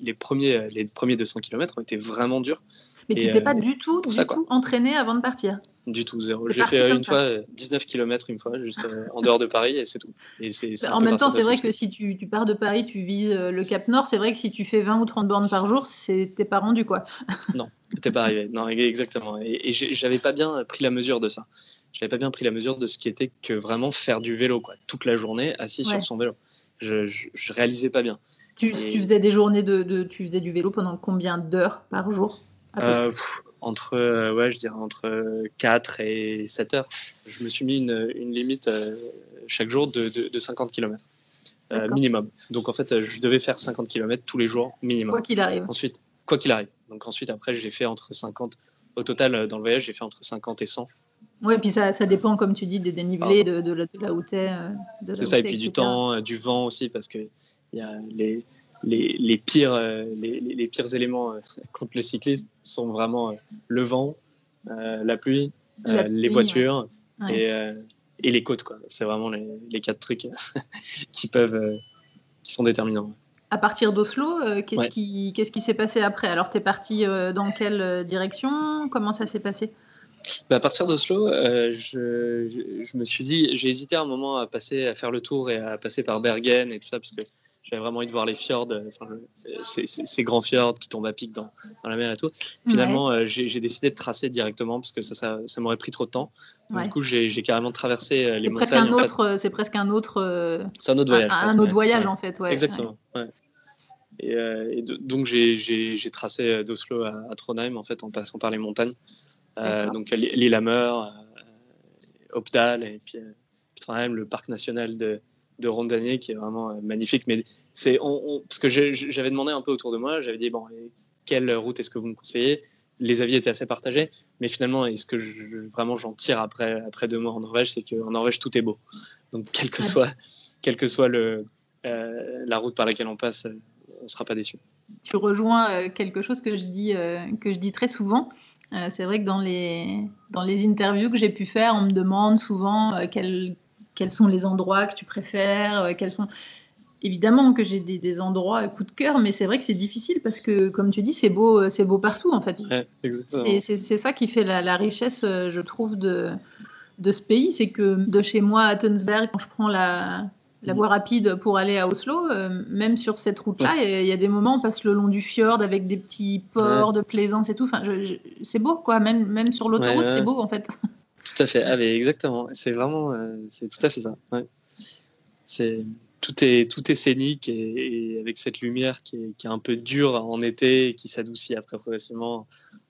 les premiers, les premiers 200 km ont été vraiment durs. Mais tu n'étais pas du tout, du tout entraîné avant de partir? Du tout, zéro. J'ai fait une fois 19 euh, km une fois, juste euh, en dehors de Paris, et c'est tout. Et en même temps, c'est vrai que si tu, tu, pars de Paris, tu vises euh, le Cap Nord, c'est vrai que si tu fais 20 ou 30 bornes par jour, t'es pas rendu, quoi. <laughs> non, t'es pas arrivé. Non, exactement. Et, et j'avais pas bien pris la mesure de ça. J'avais pas bien pris la mesure de ce qui était que vraiment faire du vélo, quoi, toute la journée assis sur son vélo. Je, je, réalisais pas bien. Tu, tu, faisais des journées de, de, tu faisais du vélo pendant combien d'heures par jour entre, euh, ouais, je dirais entre 4 et 7 heures. Je me suis mis une, une limite euh, chaque jour de, de, 50 km euh, minimum. Donc en fait, je devais faire 50 km tous les jours minimum. Quoi qu'il arrive. Ensuite, quoi qu'il arrive. Donc ensuite, après, j'ai fait entre 50. Au total, dans le voyage, j'ai fait entre 50 et 100. Oui, puis ça, ça, dépend, comme tu dis, des dénivelés, de, de, la, de là où. C'est ça, et puis du temps, du vent aussi, parce que y a les, les, pires, euh, les, pires éléments euh, <laughs> contre le cyclisme sont vraiment euh, le vent, la pluie, les voitures et, les côtes. C'est vraiment les, quatre trucs <laughs> qui peuvent, qui sont déterminants. À partir d'Oslo, qu'est-ce qui qu'est-ce qui s'est passé après? Alors, tu es parti dans quelle direction? Comment ça s'est passé? Bah, à partir d'Oslo, je, je, me suis dit, j'ai hésité un moment à passer, à faire le tour et à passer par Bergen et tout ça, parce que j'avais vraiment envie de voir les fjords, euh, ces, grands fjords qui tombent à pic dans, dans la mer et tout. Finalement, euh, j'ai décidé de tracer directement parce que ça, ça, m'aurait pris trop de temps. Du coup, j'ai carrément traversé euh, les montagnes. C'est presque un autre. C'est un autre voyage. Un, autre voyage en fait, ouais. Exactement. Et, donc j'ai tracé d'Oslo à, Trondheim en fait en passant par les montagnes. donc l'île Hammer, Opdal et puis, puis Trondheim, le parc national de de Rondanier qui est vraiment euh, magnifique. Mais c'est parce que j'avais demandé un peu autour de moi, j'avais dit bon, quelle route est-ce que vous me conseillez? Les avis étaient assez partagés, mais finalement, est-ce que vraiment j'en tire après après deux mois en Norvège, c'est qu'en Norvège tout est beau. Donc quel que soit quel que soit le euh, la route par laquelle on passe, euh, on ne sera pas déçu. Tu rejoins quelque chose que je dis que je dis très souvent. c'est vrai que dans les, dans les interviews que j'ai pu faire, on me demande souvent quel, quels sont les endroits que tu préfères, euh, quels sont... Évidemment que j'ai des, endroits coup de cœur, mais c'est vrai que c'est difficile parce que, comme tu dis, c'est beau, euh, c'est beau partout en fait. c'est ça qui fait la, richesse, euh, je trouve, de, de ce pays. C'est que de chez moi à Tunsberg, quand je prends la, la voie rapide pour aller à Oslo, même sur cette route-là, il y, a des moments où on passe le long du fjord avec des petits ports de plaisance et tout. Enfin, c'est beau, quoi. Même, même sur l'autoroute, c'est beau, en fait. Tout à fait. Ah, exactement. C'est vraiment, euh, c'est tout à fait ça. C'est tout est tout est scénique et, avec cette lumière qui est, qui est, un peu dure en été et qui s'adoucit après progressivement.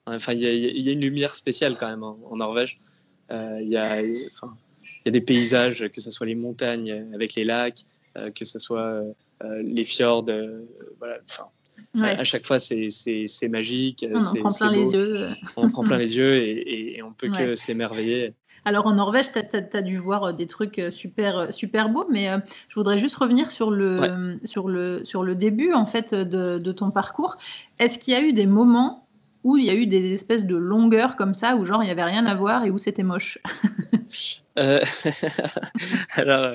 Enfin, il y, y, a une lumière spéciale quand même en, Norvège. Euh, il y a, enfin, y a des paysages, que ce soit les montagnes avec les lacs, euh, que ce soit les fjords. voilà. Enfin, à chaque fois, c'est magique. On prend plein les yeux. On prend plein les yeux et, et, on peut que s'émerveiller. Alors en Norvège, tu as, dû voir euh, des trucs euh, super, euh, super beaux, mais je voudrais juste revenir sur le, sur le, sur le début en fait de, de ton parcours. Est-ce qu'il y a eu des moments où il y a eu des espèces de longueurs comme ça, où genre il n'y avait rien à voir et où c'était moche <laughs> <laughs> alors,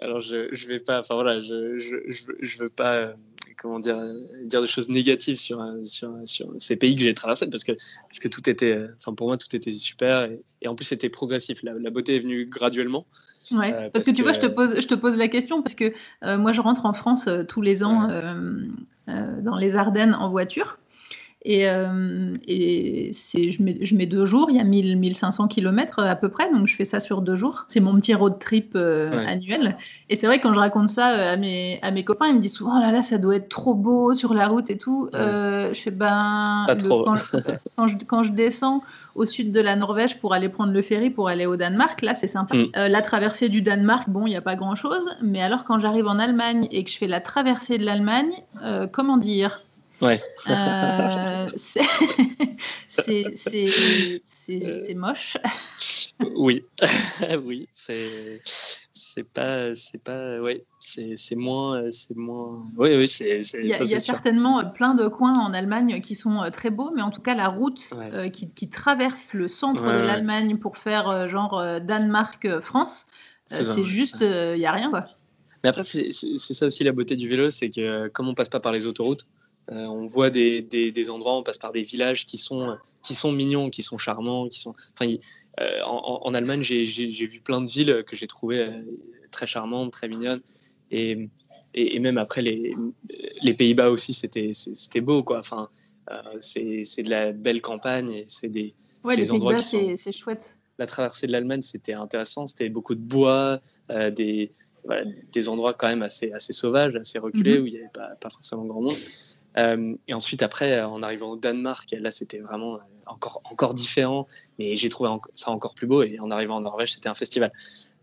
alors je, je vais pas, enfin voilà, je, je, je, veux pas comment dire, dire des choses négatives sur, sur, sur ces pays que j'ai traversés parce que, parce que tout était, enfin pour moi, tout était super et, en plus c'était progressif. La, beauté est venue graduellement. Ouais, euh, parce, que tu vois, je te, pose, je te pose la question parce que euh, moi je rentre en France euh, tous les ans dans les Ardennes en voiture. Et, euh, et je, mets, je mets deux jours, il y a 1000, 1500 km à peu près, donc je fais ça sur deux jours. C'est mon petit road trip euh, annuel. Et c'est vrai quand je raconte ça euh, à mes, à mes copains, ils me disent souvent, oh là là, ça doit être trop beau sur la route et tout. je fais, ben, <laughs> quand, je, quand, je, descends au sud de la Norvège pour aller prendre le ferry pour aller au Danemark, là c'est sympa. Mm. la traversée du Danemark, bon, il n'y a pas grand chose, mais alors quand j'arrive en Allemagne et que je fais la traversée de l'Allemagne, comment dire? Ouais. <laughs> <laughs> Euh, c'est moche. <laughs> oui, oui, c'est c'est pas c'est pas ouais c'est moins c'est moins oui oui c'est il y a, y a certainement plein de coins en Allemagne qui sont euh, très beaux mais en tout cas la route euh, qui, qui, traverse le centre de l'Allemagne pour faire genre Danemark France c'est juste il y a rien quoi. Mais après c'est ça aussi la beauté du vélo c'est que comme on passe pas par les autoroutes euh, on voit des, des, endroits, on passe par des villages qui sont, qui sont mignons, qui sont charmants, qui sont. Enfin, en, Allemagne, j'ai vu plein de villes que j'ai trouvées très charmantes, très mignonnes. Et, et, même après, les, les Pays-Bas aussi, c'était beau. Quoi. Enfin, c'est de la belle campagne c'est des, ouais, les endroits qui c'est chouette. La traversée de l'Allemagne, c'était intéressant. C'était beaucoup de bois, des, des endroits quand même assez, assez sauvages, assez reculés, mhm. où il n'y avait pas, pas, forcément grand monde. Euh, et ensuite, après, en arrivant au Danemark, là, c'était vraiment encore, encore différent. Mais j'ai trouvé ça encore plus beau. Et en arrivant en Norvège, c'était un festival.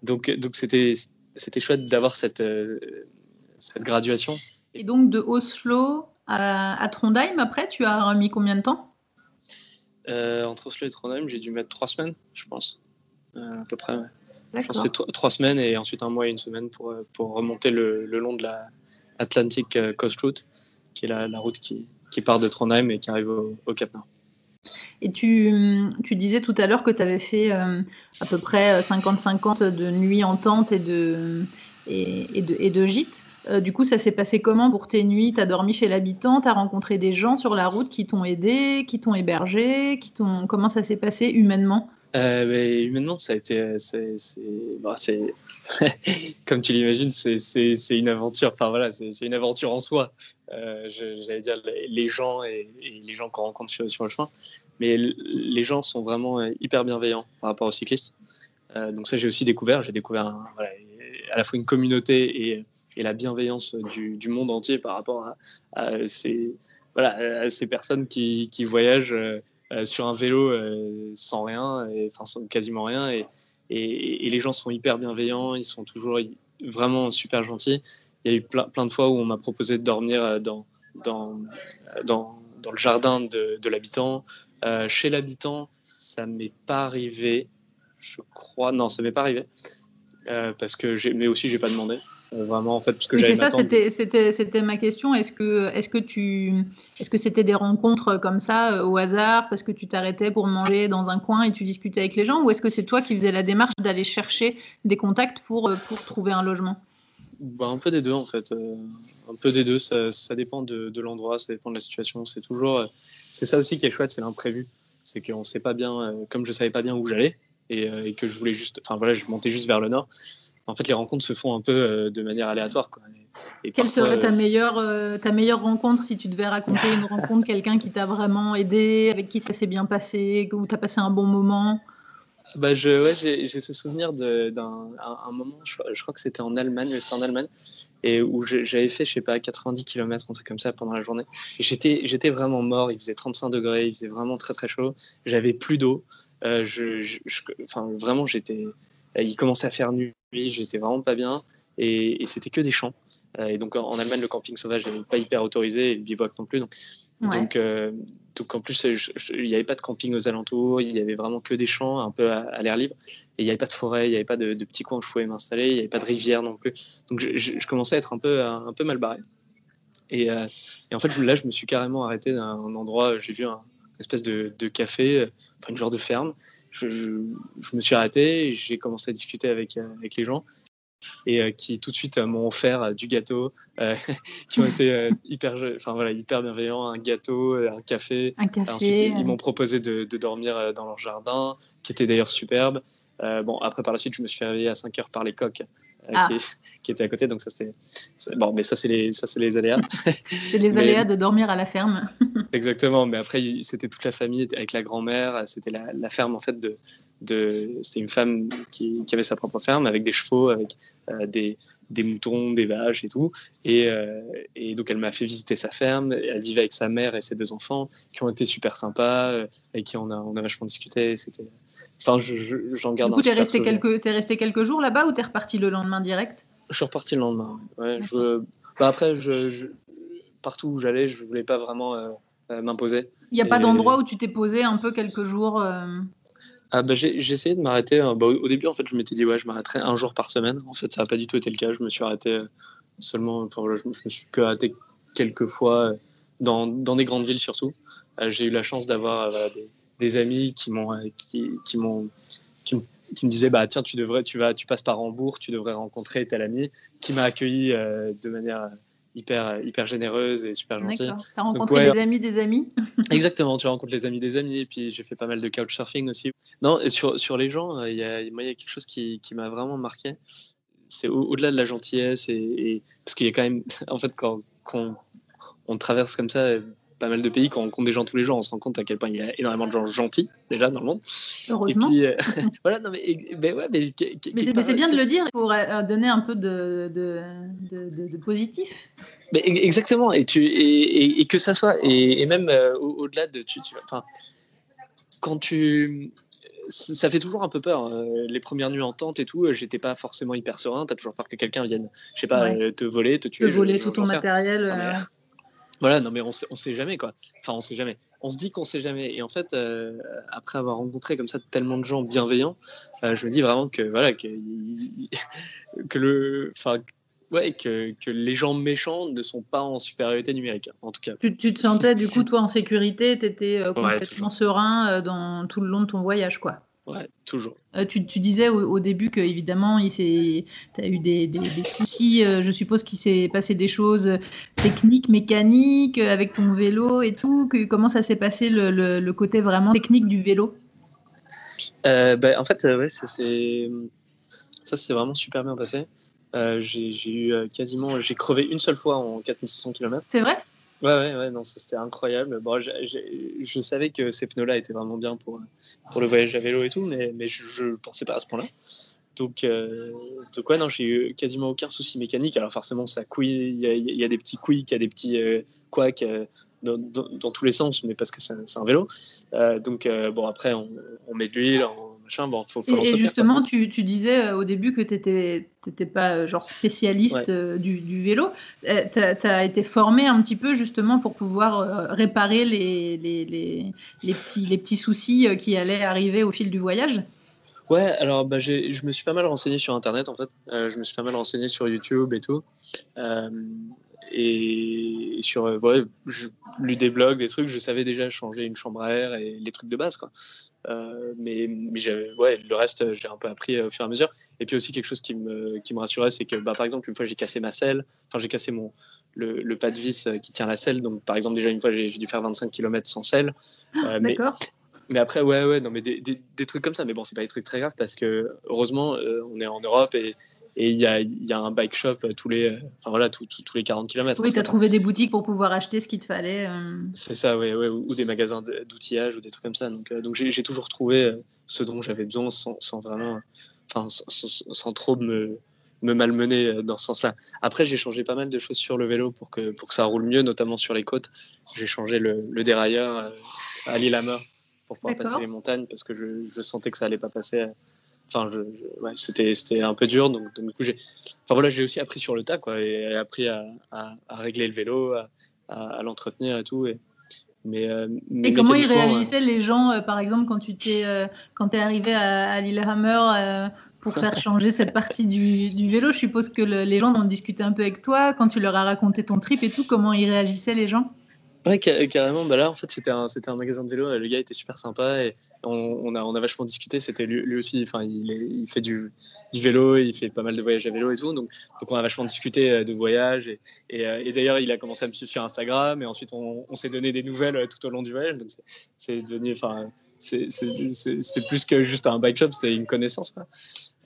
Donc, donc c'était, c'était chouette d'avoir cette, euh, cette graduation. Et donc, de Oslo à, Trondheim, après, tu as mis combien de temps? Euh, Entre Oslo et Trondheim, j'ai dû mettre trois semaines, je pense. à peu près, je pense c'est trois semaines et ensuite un mois et une semaine pour, euh, pour remonter le, le long de la Atlantic euh, Coast Route, qui est la, route qui, part de Trondheim et qui arrive au, Cap Nord. Et tu, disais tout à l'heure que tu avais fait euh, à peu près 50-50 de nuits en tente et de, et, de, de gîtes. du coup, ça s'est passé comment pour tes nuits? Tu as dormi chez l'habitant Tu as rencontré des gens sur la route qui t'ont aidé, qui t'ont hébergé qui Comment ça s'est passé humainement? Euh, humainement, ça a été, c'est, bah, <laughs> comme tu l'imagines, c'est une aventure. Enfin voilà, c'est une aventure en soi. Euh, j'allais dire les gens et, les gens qu'on rencontre sur, le chemin. Mais les gens sont vraiment euh, hyper bienveillants par rapport aux cyclistes. donc ça, j'ai aussi découvert. J'ai découvert à la fois une communauté et, la bienveillance du, monde entier par rapport à, ces, voilà, ces personnes qui, voyagent euh, sur un vélo euh, sans rien, enfin quasiment rien. Et, et, les gens sont hyper bienveillants, ils sont toujours vraiment super gentils. Il y a eu plein, plein de fois où on m'a proposé de dormir euh, dans, dans, dans, dans le jardin de, l'habitant. chez l'habitant, ça m'est pas arrivé, je crois. Non, ça m'est pas arrivé. parce que mais aussi j'ai pas demandé. Euh, vraiment en fait parce que c'est ça c'était c'était c'était ma question. Est-ce que est-ce que tu est-ce que c'était des rencontres comme ça euh, au hasard parce que tu t'arrêtais pour manger dans un coin et tu discutais avec les gens ou est-ce que c'est toi qui faisais la démarche d'aller chercher des contacts pour euh, pour trouver un logement? Bah, un peu des deux en fait. Un peu des deux. Ça, ça dépend de, de l'endroit ça dépend de la situation. C'est toujours c'est ça aussi qui est chouette c'est l'imprévu. C'est qu'on sait pas bien comme je savais pas bien où j'allais et, et, que je voulais juste enfin voilà je montais juste vers le nord en fait, les rencontres se font un peu euh, de manière aléatoire. Quelle serait ta euh, meilleure, euh, ta meilleure rencontre si tu devais raconter une <laughs> rencontre, quelqu'un qui t'a vraiment aidé, avec qui ça s'est bien passé, où tu as passé un bon moment? Bah je, ouais, j'ai, ce souvenir d'un un, moment, je, crois que c'était en Allemagne, c'est en Allemagne, et où j'avais fait, je sais pas, 90 km, un truc comme ça pendant la journée. Et j'étais, j'étais vraiment mort, il faisait 35 degrés, il faisait vraiment très très chaud, j'avais plus d'eau, je, enfin, vraiment j'étais, il commençait à faire nuit, j'étais vraiment pas bien et, c'était que des champs. Euh, et donc en, Allemagne, le camping sauvage n'est pas hyper autorisé et le bivouac non plus. Donc, donc, euh, donc, en plus, il n'y avait pas de camping aux alentours, il y avait vraiment que des champs un peu à, l'air libre. Et il n'y avait pas de forêt, il n'y avait pas de, petits coins où je pouvais m'installer, il n'y avait pas de rivière non plus. Donc je, commençais à être un peu, un peu mal barré. Et, euh, et, en fait, là, je me suis carrément arrêté dans un endroit, j'ai vu un, espèce de, de, café, enfin une genre de ferme. Je, je, me suis arrêté et j'ai commencé à discuter avec, avec les gens et euh, qui tout de suite euh, m'ont offert euh, du gâteau, <laughs> qui ont été hyper, enfin voilà, hyper bienveillants, un gâteau, un café. Un café ensuite, ils, m'ont proposé de, de, dormir dans leur jardin, qui était d'ailleurs superbe. bon, après par la suite, je me suis réveillé à 5 heures par les coques. Ah. Qui, qui, était à côté. Donc ça c'était bon, mais ça c'est les ça c'est les aléas. <laughs> c'est les aléas de dormir à la ferme. <laughs> exactement. Mais après c'était toute la famille avec la grand-mère. C'était la, la, ferme en fait de de c'était une femme qui, qui, avait sa propre ferme avec des chevaux, avec euh, des des moutons, des vaches et tout. Et, euh, et donc, elle m'a fait visiter sa ferme. Elle vivait avec sa mère et ses deux enfants, qui ont été super sympas, euh, avec qui on a, on a vachement discuté. C'était, Enfin, j'en garde du coup, tu es resté, quelques, es resté quelques jours là-bas ou tu es reparti le lendemain direct? Je suis reparti le lendemain. Ouais, je, bah après, je, partout où j'allais, je voulais pas vraiment euh, euh, m'imposer. Il n'y a pas d'endroit où tu t'es posé un peu quelques jours euh ah bah, J'ai essayé de m'arrêter. Bah, au, début, en fait, je m'étais dit, ouais, je m'arrêterai un jour par semaine. En fait, ça n'a pas du tout été le cas. Je me suis arrêté seulement, enfin, je, me suis que arrêté quelques fois dans, dans des grandes villes surtout. J'ai eu la chance d'avoir des des amis qui m'ont euh, qui, qui m'ont qui, me disaient bah tiens tu devrais tu vas tu passes par Hambourg tu devrais rencontrer tel ami qui m'a accueilli euh, de manière hyper, hyper généreuse et super gentille. Tu as rencontré des amis des amis <laughs> Exactement, tu rencontres les amis des amis. Et puis j'ai fait pas mal de couchsurfing aussi. Non, et sur, sur les gens, il y, a, il y a quelque chose qui, qui m'a vraiment marqué. C'est au-delà de la gentillesse. Et, parce qu'il y a quand même, <laughs> en fait, quand, quand on traverse comme ça pas mal de pays, quand on rencontre des gens tous les jours, on se rend compte à quel point il y a énormément de gens gentils déjà dans le monde. Heureusement. Et puis, euh, <laughs> voilà, non, mais, ben ouais, mais, mais c'est bien de le dire pour euh, donner un peu de, de, de, positif. Mais exactement, et, tu, et, et, que ça soit, et, même euh, au-delà de. Tu, tu, enfin, quand tu ça fait toujours un peu peur. les premières nuits en tente et tout, j'étais pas forcément hyper serein. T'as toujours peur que quelqu'un vienne, je sais pas, te voler, te tuer. Te voler tout ton matériel. Voilà, non mais on sait, on sait jamais quoi. Enfin, on sait jamais. On se dit qu'on sait jamais. Et en fait, euh, après avoir rencontré comme ça tellement de gens bienveillants, euh, je me dis vraiment que voilà que, que le, enfin ouais, que, que, les gens méchants ne sont pas en supériorité numérique, en tout cas. Tu, tu te sentais du coup toi en sécurité, tu étais euh, complètement serein dans tout le long de ton voyage quoi. Ouais, toujours. Euh, tu, disais au, début que évidemment, tu as eu des, soucis. Euh, je suppose qu'il s'est passé des choses techniques, mécaniques, euh, avec ton vélo et tout. Que, comment ça s'est passé le, côté vraiment technique du vélo? Ben, En fait, ouais, ça s'est vraiment super bien passé. j'ai eu quasiment, j'ai crevé une seule fois en 4600 km. C'est vrai? Ouais, ouais, ouais, non, c'était incroyable. Bon, je savais que ces pneus-là étaient vraiment bien pour, pour le voyage à vélo et tout, mais, mais je ne pensais pas à ce point-là. Donc, euh, donc ouais, non, j'ai eu quasiment aucun souci mécanique. Alors forcément, ça couille, il y, a des petits quicks, il y a des petits euh, couacs euh, dans, dans, tous les sens, mais parce que c'est un, vélo. Euh, donc bon, après, on met de l'huile, et, justement, tu, disais euh, au début que tu n'étais pas euh, genre spécialiste euh, du, vélo. tu as, été formé un petit peu justement pour pouvoir réparer les, les, petits, les petits soucis qui allaient arriver au fil du voyage? Ouais, alors bah, je me suis pas mal renseigné sur Internet en fait. je me suis pas mal renseigné sur YouTube et tout. et, sur, ouais, je lu des blogs, des trucs, je savais déjà changer une chambre à air et les trucs de base. Quoi. Euh, mais mais ouais, le reste, j'ai un peu appris euh, au fur et à mesure. Et puis aussi, quelque chose qui me, qui me rassurait, c'est que bah, par exemple, une fois, j'ai cassé ma selle, enfin, j'ai cassé mon, le, le, pas de vis euh, qui tient la selle. Donc, par exemple, déjà une fois, j'ai dû faire 25 km sans selle. D'accord. Mais après, ouais, ouais, non, mais des, des, des, trucs comme ça. Mais bon, c'est pas des trucs très graves parce que heureusement, on est en Europe et, et il y a, y a, un bike shop tous les, enfin, voilà, tous les 40 km. Oui, tu as trouvé des boutiques pour pouvoir acheter ce qu'il te fallait. Euh. C'est ça, ouais, ou, des magasins d'outillage ou des trucs comme ça. Donc, euh, donc j'ai toujours trouvé euh, ce dont j'avais besoin sans, sans vraiment, enfin, sans, trop me, me malmener dans ce sens-là. Après, j'ai changé pas mal de choses sur le vélo pour que, pour que ça roule mieux, notamment sur les côtes. J'ai changé le, le dérailleur à l'île pour pouvoir passer les montagnes parce que je, je sentais que ça allait pas passer enfin, je, ouais, c'était, c'était un peu dur. Donc, du coup, j'ai, enfin voilà, j'ai aussi appris sur le tas, quoi, et appris à, à, régler le vélo, à, à, l'entretenir et tout. Et, mais, euh, et comment ils réagissaient les gens, euh, par exemple, quand tu t'es, euh, quand es arrivé à, Lillehammer pour faire <laughs> changer cette partie du, du, vélo? Je suppose que les gens ont discuté un peu avec toi quand tu leur as raconté ton trip et tout. Comment ils réagissaient les gens? Ouais, carrément. Bah là, en fait, c'était un, un magasin de vélo. Le gars était super sympa et on, a, on a vachement discuté. C'était lui, aussi, enfin, il, il, fait du, du, vélo, il fait pas mal de voyages à vélo et tout. Donc, donc on a vachement discuté euh, de voyages. Et, euh, et d'ailleurs, il a commencé à me suivre sur Instagram et ensuite, on, s'est donné des nouvelles euh, tout au long du voyage. Donc, c'est devenu, enfin, c'était plus que juste un bike shop, c'était une connaissance.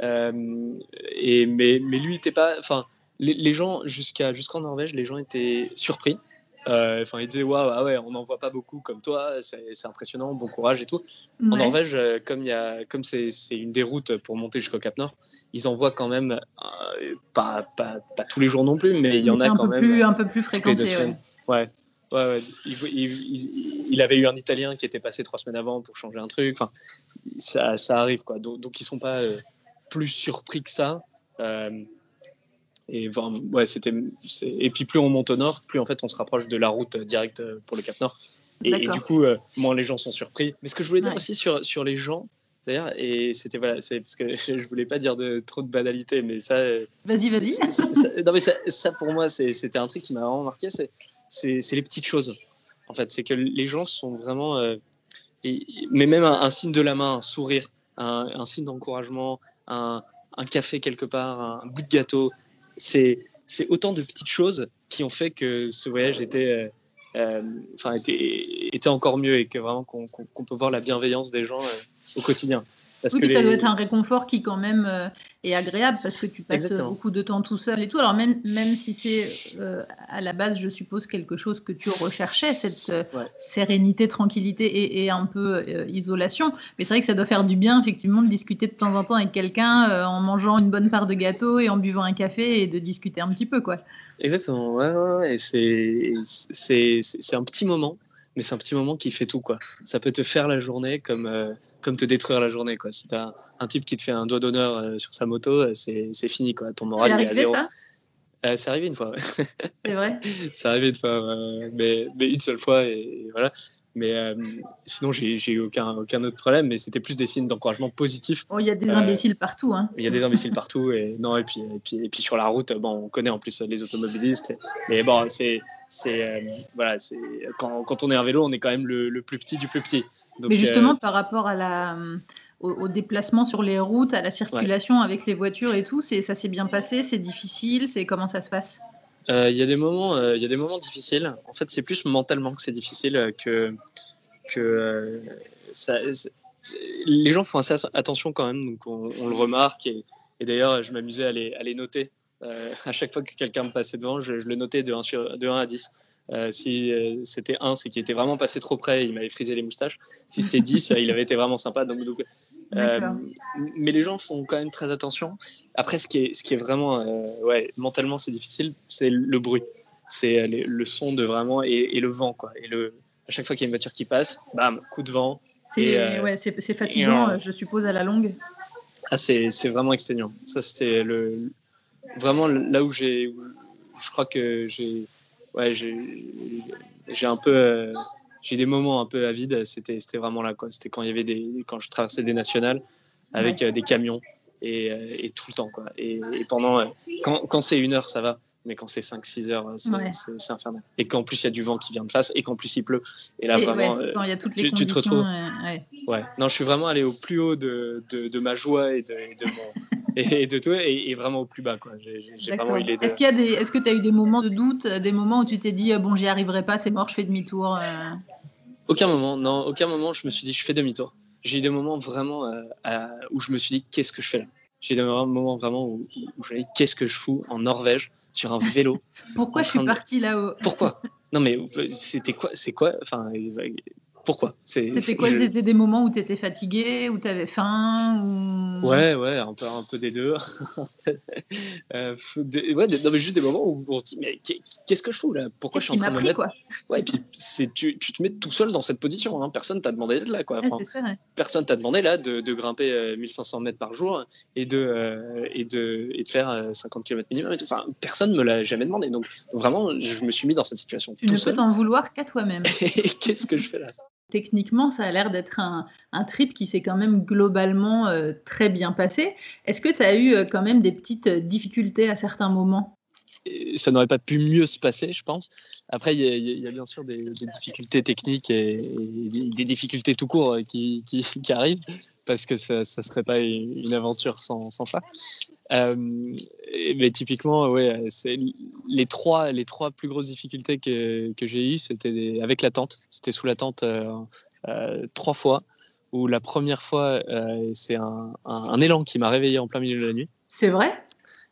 Euh, et, mais, mais lui, était pas, enfin, les, les gens jusqu'à jusqu'en Norvège, les gens étaient surpris euh, enfin, il disait waouh, ah ouais, on n'en voit pas beaucoup comme toi, c'est impressionnant, bon courage et tout. En Norvège, euh, comme c'est une des routes pour monter jusqu'au Cap Nord, ils en voient quand même euh, pas, pas, pas, tous les jours non plus, mais il y en a quand même plus, un peu plus fréquenté. Ouais. Ouais, ouais. Il, il, avait eu un Italien qui était passé trois semaines avant pour changer un truc. Enfin, ça, ça arrive quoi. Donc, donc ils sont pas plus surpris que ça. Et ouais, c'était. Et puis plus on monte au nord, plus en fait on se rapproche de la route directe pour le Cap Nord. Et, du coup, euh, moins les gens sont surpris. Mais ce que je voulais dire aussi sur, sur les gens, d'ailleurs, et c'était voilà, c'est parce que <laughs> je voulais pas dire de trop de banalité, mais ça. Euh, vas-y, vas-y. Non mais ça, ça pour moi, c'était un truc qui m'a vraiment marqué. C'est les petites choses. En fait, c'est que les gens sont vraiment. Euh, et, mais même un, signe de la main, un sourire, un, un signe d'encouragement, un, un, café quelque part, un bout de gâteau, c'est autant de petites choses qui ont fait que ce voyage était, enfin, était, était, encore mieux et que vraiment qu'on peut voir la bienveillance des gens au quotidien oui, que ça doit être un réconfort qui quand même euh, est agréable parce que tu passes beaucoup de temps tout seul et tout. Alors même, même si c'est euh, à la base, je suppose, quelque chose que tu recherchais, cette euh, sérénité, tranquillité et, un peu isolation. Mais c'est vrai que ça doit faire du bien effectivement de discuter de temps en temps avec quelqu'un en mangeant une bonne part de gâteau et en buvant un café et de discuter un petit peu. quoi. Exactement, ouais, ouais, c'est un petit moment mais c'est un petit moment qui fait tout quoi. Ça peut te faire la journée comme comme te détruire la journée. Quoi. Si tu as un type qui te fait un doigt d'honneur euh, sur sa moto, euh, c'est, fini. Quoi. Ton moral est, à zéro. Ça? Euh, c'est arrivé une fois. c'est vrai? <laughs> C'est arrivé une fois, mais, mais, une seule fois. Et, voilà. Mais sinon, j'ai, eu aucun, aucun autre problème. Mais c'était plus des signes d'encouragement positif. Oh, il y a des imbéciles partout. Hein. Il y a des imbéciles partout. Et, non, et, puis, et, puis, et puis sur la route, bon, on connaît en plus les automobilistes. Mais bon, c'est, c'est euh, voilà, c'est quand, quand, on est un vélo, on est quand même le, plus petit du plus petit. Mais justement, euh, par rapport à la, au, déplacement sur les routes, à la circulation avec les voitures et tout, c'est ça s'est bien passé, c'est difficile, c'est comment ça se passe? Euh, Il y a des moments, il y a des moments difficiles. En fait, c'est plus mentalement que c'est difficile que que ça, les gens font assez attention quand même, donc on, le remarque et, d'ailleurs, je m'amusais à les, à les noter euh, <laughs> à chaque fois que quelqu'un me passait devant, je, le notais de 1, sur, de 1 à 10. Euh, si euh, c'était 1, c'est qu'il était vraiment passé trop près, il m'avait frisé les moustaches. Si c'était <laughs> 10, il avait été vraiment sympa. Donc, mais les gens font quand même très attention. Après, ce qui est, ce qui est vraiment, ouais, mentalement, c'est difficile, c'est le bruit. C'est le son de vraiment et, le vent. Quoi. Et le, à chaque fois qu'il y a une voiture qui passe, bam, coup de vent. C'est ouais, fatigant, je suppose, à la longue. Ah, c'est vraiment exténuant. Ça, c'était le, vraiment là où j'ai, je crois que j'ai, ouais, j'ai un peu, euh, j'ai des moments un peu avides. C'était, c'était vraiment là, quoi. C'était quand il y avait des, quand je traversais des nationales avec euh, des camions et, euh, et, tout le temps, quoi. Et, pendant, quand, quand c'est une heure, ça va. Mais quand c'est 5-6 heures, c'est infernal. Et qu'en plus, il y a du vent qui vient de face et qu'en plus, il pleut. Et là, vraiment, quand il y a toutes les tu, te retrouves. ouais. Non, je suis vraiment allé au plus haut de, de, de ma joie et de, de mon, <laughs> et de tout et, vraiment au plus bas quoi. J'ai vraiment eu Est-ce qu'il y a des, est-ce que tu as eu des moments de doute, des moments où tu t'es dit bon j'y arriverai pas, c'est mort, je fais demi-tour. Euh? Aucun moment, non, aucun moment je me suis dit je fais demi-tour. J'ai eu des moments vraiment euh, où je me suis dit qu'est-ce que je fais là? J'ai eu des moments vraiment où, où je me suis dit qu'est-ce que je fous en Norvège sur un vélo. <laughs> Pourquoi je suis parti là-haut? Pourquoi? Non mais c'était quoi C'est quoi? Enfin pourquoi? C'était quoi? C'était des moments où tu étais fatigué, où tu avais faim ou... Ouais, ouais, un peu, un peu des deux. <laughs> euh, ouais, non, mais juste des moments où on se dit, mais qu'est-ce que je fous là? Pourquoi je suis en train de me mettre. Quoi? Ouais, et puis tu, tu, te mets tout seul dans cette position. Hein. Personne t'a demandé d'être là. Quoi. Personne t'a demandé là de, de grimper 1500 euh, mètres par jour et de, euh, et de, et de faire 50 euh, km minimum. Enfin, personne ne me l'a jamais demandé. Donc, vraiment, je me suis mis dans cette situation. Tu ne peux t'en vouloir qu'à toi-même. <laughs> qu'est-ce que je fais là? Techniquement, ça a l'air d'être un, trip qui s'est quand même globalement euh, très bien passé. Est-ce que tu as eu euh, quand même des petites euh, difficultés à certains moments? Ça n'aurait pas pu mieux se passer, je pense. Après, il y, a bien sûr des, difficultés techniques et, des, difficultés tout court qui, qui arrivent parce que ça ne serait pas une aventure sans, sans ça. Euh, mais typiquement, ouais, les trois, les trois plus grosses difficultés que, que j'ai eues, c'était avec la tente. C'était sous la tente euh, euh, trois fois. Où la première fois, c'est un, un, élan qui m'a réveillé en plein milieu de la nuit. C'est vrai?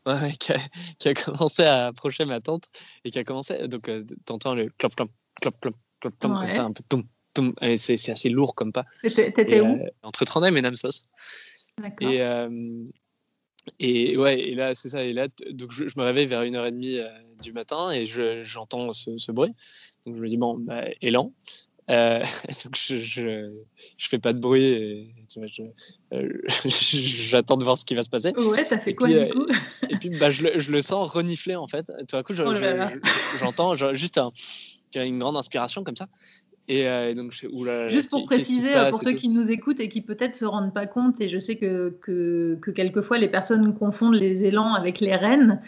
Ouais, qui, a, qui, a, commencé à approcher ma tente et qui a commencé. Donc, t'entends le clop, clop, clop, clop, clop, clop comme ça, un peu tom, c'est assez lourd comme pas. T'étais où euh, Entre Trondheim et Namsos. Et, euh, et ouais, et là, c'est ça. Et là, donc je, me réveille vers 1h30 euh, du matin et j'entends ce, bruit. Donc je me dis, bon, bah, élan. <laughs> donc je, je, je, fais pas de bruit et <laughs> j'attends de voir ce qui va se passer. Ouais, t'as fait quoi du coup Et puis bah, je, le, je le sens renifler en fait. Tout à coup, oh j'entends juste un, une grande inspiration comme ça. Et, euh, donc, Juste pour préciser, pour ceux qui nous écoutent et qui peut-être se rendent pas compte, et je sais que, que, que quelquefois les personnes confondent les élans avec les rennes.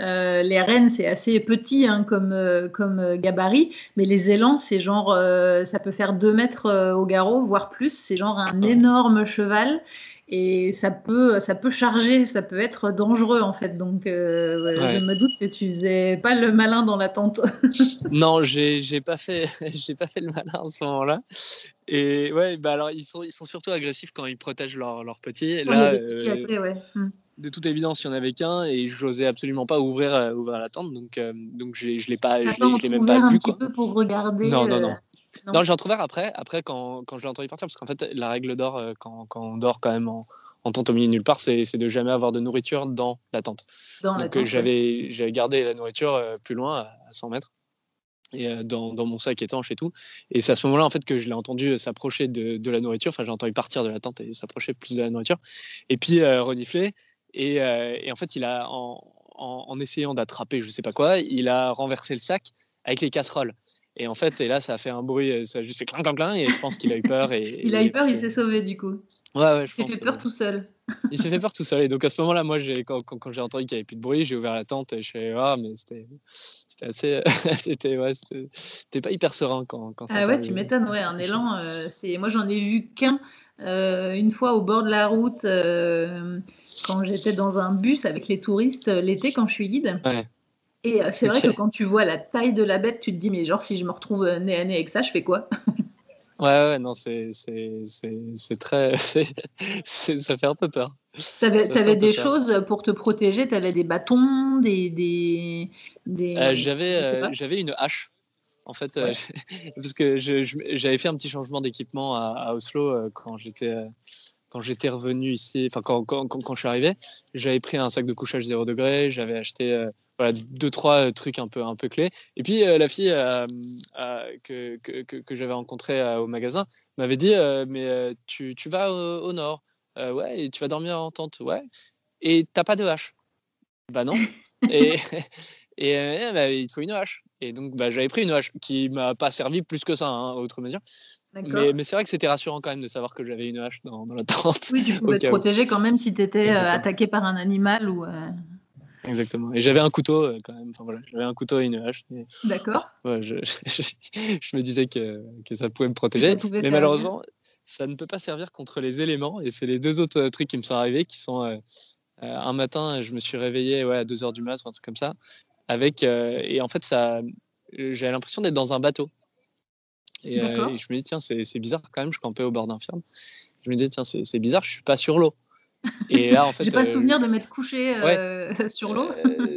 Euh, les rennes, c'est assez petit hein, comme, euh, comme gabarit, mais les élans, c'est genre, ça peut faire 2 mètres au garrot, voire plus. C'est genre un énorme cheval. Et ça peut, ça peut charger, ça peut être dangereux en fait. Donc, euh, je me doute que tu faisais pas le malin dans l'attente. <laughs> non, j'ai, j'ai pas fait, <laughs> j'ai pas fait le malin à ce moment-là. Et ouais, bah alors ils sont, ils sont surtout agressifs quand ils protègent leurs leur petits. Là, euh, hmm. De toute évidence, il n'y en avait qu'un et j'osais absolument pas ouvrir, euh, ouvrir la tente, donc, donc je, je l'ai pas, je l'ai, même pas un vu. Petit peu pour regarder. Non, non, non. Non, j'ai entrouvert après, après quand, quand je l'ai entendu partir, parce qu'en fait, la règle d'or, euh, quand, quand, on dort quand même en, en tente au milieu de nulle part, c'est de jamais avoir de nourriture dans la tente. Donc euh, j'avais gardé la nourriture euh, plus loin, à 100 mètres, et dans, dans, mon sac étanche et tout. Et c'est à ce moment-là en fait que je l'ai entendu s'approcher de, de, la nourriture. Enfin, j'ai entendu partir de la tente et s'approcher plus de la nourriture. Et puis renifler. Et, et, en fait, il a en, en, en essayant d'attraper je sais pas quoi, il a renversé le sac avec les casseroles. Et en fait, et là, ça a fait un bruit, euh, ça a juste fait clink, clink, clink, et je pense qu'il a eu peur. Et, <laughs> il a eu peur, il s'est sauvé du coup. Ouais, ouais, je il s'est fait peur tout seul. il s'est fait peur tout seul. Et donc à ce moment-là, moi, quand, quand, quand j'ai entendu qu'il n'y avait plus de bruit, j'ai ouvert la tente et je suis voir, mais c'était assez. <laughs> c'était ouais, pas hyper serein quand, quand ça Ah ouais, tu m'étonnes, ouais, un élan. Euh, c'est moi, j'en ai vu qu'un. Euh, une fois au bord de la route, quand j'étais dans un bus avec les touristes l'été, quand je suis guide. Ouais. Et euh, c'est vrai que quand tu vois la taille de la bête, tu te dis, mais genre, si je me retrouve euh, nez à nez avec ça, je fais quoi? <laughs> Ouais, ouais, non, c'est très. <laughs> ça fait un peu peur. Tu avais, des choses pour te protéger? Tu avais des bâtons, des. des, des... Euh, j'avais une hache. En fait, <laughs> parce que j'avais fait un petit changement d'équipement à, à, Oslo quand j'étais quand j'étais revenu ici, enfin quand, quand, quand, je suis arrivé, j'avais pris un sac de couchage 0 degré, j'avais acheté euh, voilà, deux, trois euh, trucs un peu, un peu clés. Et puis euh, la fille que, que, que, j'avais rencontrée au magasin m'avait dit Mais tu, tu, vas au, nord Ouais, et tu vas dormir en tente Ouais. Et t'as pas de hache Bah non. <laughs> et, et bah, il te faut une hache. Et donc bah, j'avais pris une hache qui m'a pas servi plus que ça, hein, autre mesure. Mais, mais c'est vrai que c'était rassurant quand même de savoir que j'avais une hache dans, dans, la tente. Oui, tu <laughs> pouvais te protéger quand même si tu étais euh, attaqué par un animal ou. Euh, Exactement. Et j'avais un couteau euh, quand même. Enfin, voilà, j'avais un couteau et une hache. D'accord. <laughs> Ouais, je, je, me disais que, que, ça pouvait me protéger. mais malheureusement, ça ne peut pas servir contre les éléments. Et c'est les deux autres trucs qui me sont arrivés qui sont. un matin, je me suis réveillé ouais, à 2 h du mat, un truc comme ça. Avec, et en fait, ça, j'avais l'impression d'être dans un bateau. Euh, et, je me dis, tiens, c'est bizarre quand même, je campais au bord d'un ferme. Je me dis, tiens, c'est bizarre, je suis pas sur l'eau. Et là, en <laughs> fait. J'ai pas le euh, souvenir de m'être couché euh, <laughs> sur l'eau.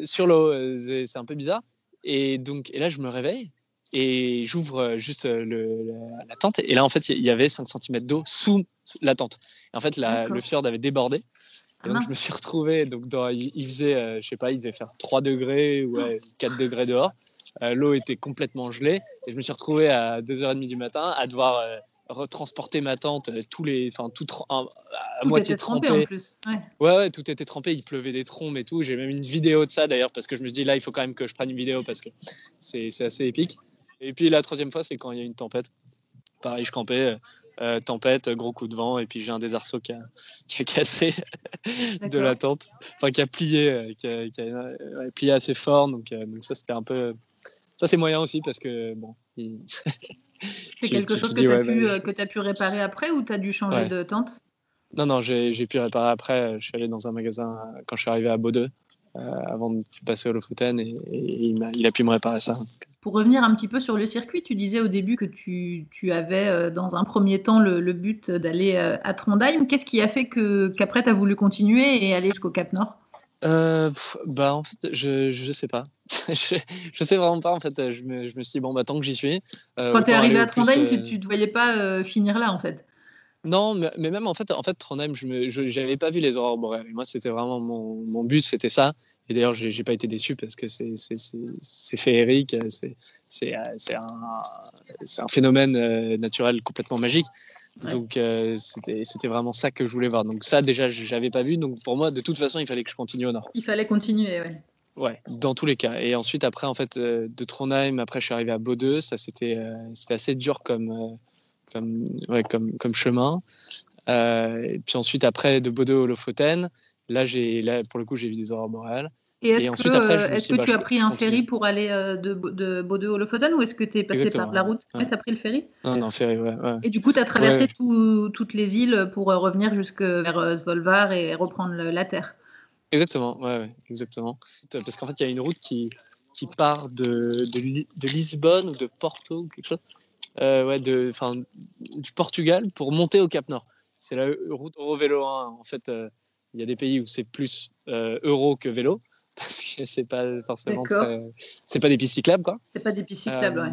sur l'eau, c'est un peu bizarre. Et donc, et là, je me réveille et j'ouvre juste le, la, tente. Et là, en fait, il y avait 5 cm d'eau sous la tente. Et en fait, la, le fjord avait débordé. Et ah donc, je me suis retrouvé. Donc, dans, il, faisait, je sais pas, il devait faire 3 degrés ou 4 degrés dehors. Euh, l'eau était complètement gelée et je me suis retrouvé à 2h30 du matin à devoir euh, retransporter ma tente, euh, tous les, enfin tout, à moitié trempé. En plus. Ouais. ouais. tout était trempé. Il pleuvait des trombes et tout. J'ai même une vidéo de ça d'ailleurs parce que je me suis dit là, il faut quand même que je prenne une vidéo parce que c'est assez épique. Et puis la troisième fois, c'est quand il y a une tempête. Pareil, je campais, tempête, gros coup de vent, et puis j'ai un des arceaux qui a, <laughs> qui a cassé <laughs> de la tente, enfin qui a plié, qui a, plié assez fort. Donc, donc ça, c'était un peu, ça, c'est moyen aussi parce que bon. <laughs> c'est quelque chose que tu as, pu, as pu réparer après ou tu as dû changer de tente? Non, non, j'ai pu réparer après. Je suis allé dans un magasin quand je suis arrivé à Baudeux euh, avant de passer au Lofoten et, il, a, il, a, pu me réparer ça. Pour revenir un petit peu sur le circuit, tu disais au début que tu, tu avais euh, dans un premier temps le, le but d'aller euh, à Trondheim. Qu'est-ce qui a fait qu'après tu as voulu continuer et aller jusqu'au Cap Nord? Euh, bah en fait je je sais pas <laughs> je, je, sais vraiment pas en fait je me, je me suis dit bon bah tant que j'y suis euh, quand tu es arrivé à Trondheim euh... tu ne voyais pas euh, finir là en fait non mais, mais, même en fait en fait Trondheim je n'avais pas vu les aurores boréales moi c'était vraiment mon, mon, but c'était ça et d'ailleurs j'ai pas été déçu parce que c'est féerique c'est c'est un, un phénomène naturel complètement magique donc euh, c'était vraiment ça que je voulais voir. Donc ça déjà j'avais pas vu. Donc pour moi de toute façon il fallait que je continue au nord. Il fallait continuer, ouais. Ouais, dans tous les cas. Et ensuite après en fait euh, de Trondheim, après je suis arrivé à Bodø. Ça c'était euh, assez dur comme comme ouais, comme comme chemin. et puis ensuite après de Bodø au Lofoten, là là pour le coup j'ai vu des aurores boréales. Et est-ce que, bah, tu as pris un ferry pour aller de, de Bordeaux-Lofoten ou est-ce que tu es passé par la route? ouais. Tu as pris le ferry? Non, non, ferry, ouais. Et du coup, tu as traversé toutes les îles pour revenir jusque vers Svolvær et reprendre la terre Exactement, ouais, exactement. Parce qu'en fait, il y a une route qui, qui part de, de, Lisbonne ou de Porto ou quelque chose, euh, ouais, de, du Portugal pour monter au Cap Nord. C'est la route Euro-Vélo 1. En fait, euh, il y a des pays où c'est plus euh, euro que vélo <laughs> parce que c'est pas forcément c'est pas des pistes cyclables quoi. C'est pas des pistes cyclables, ouais.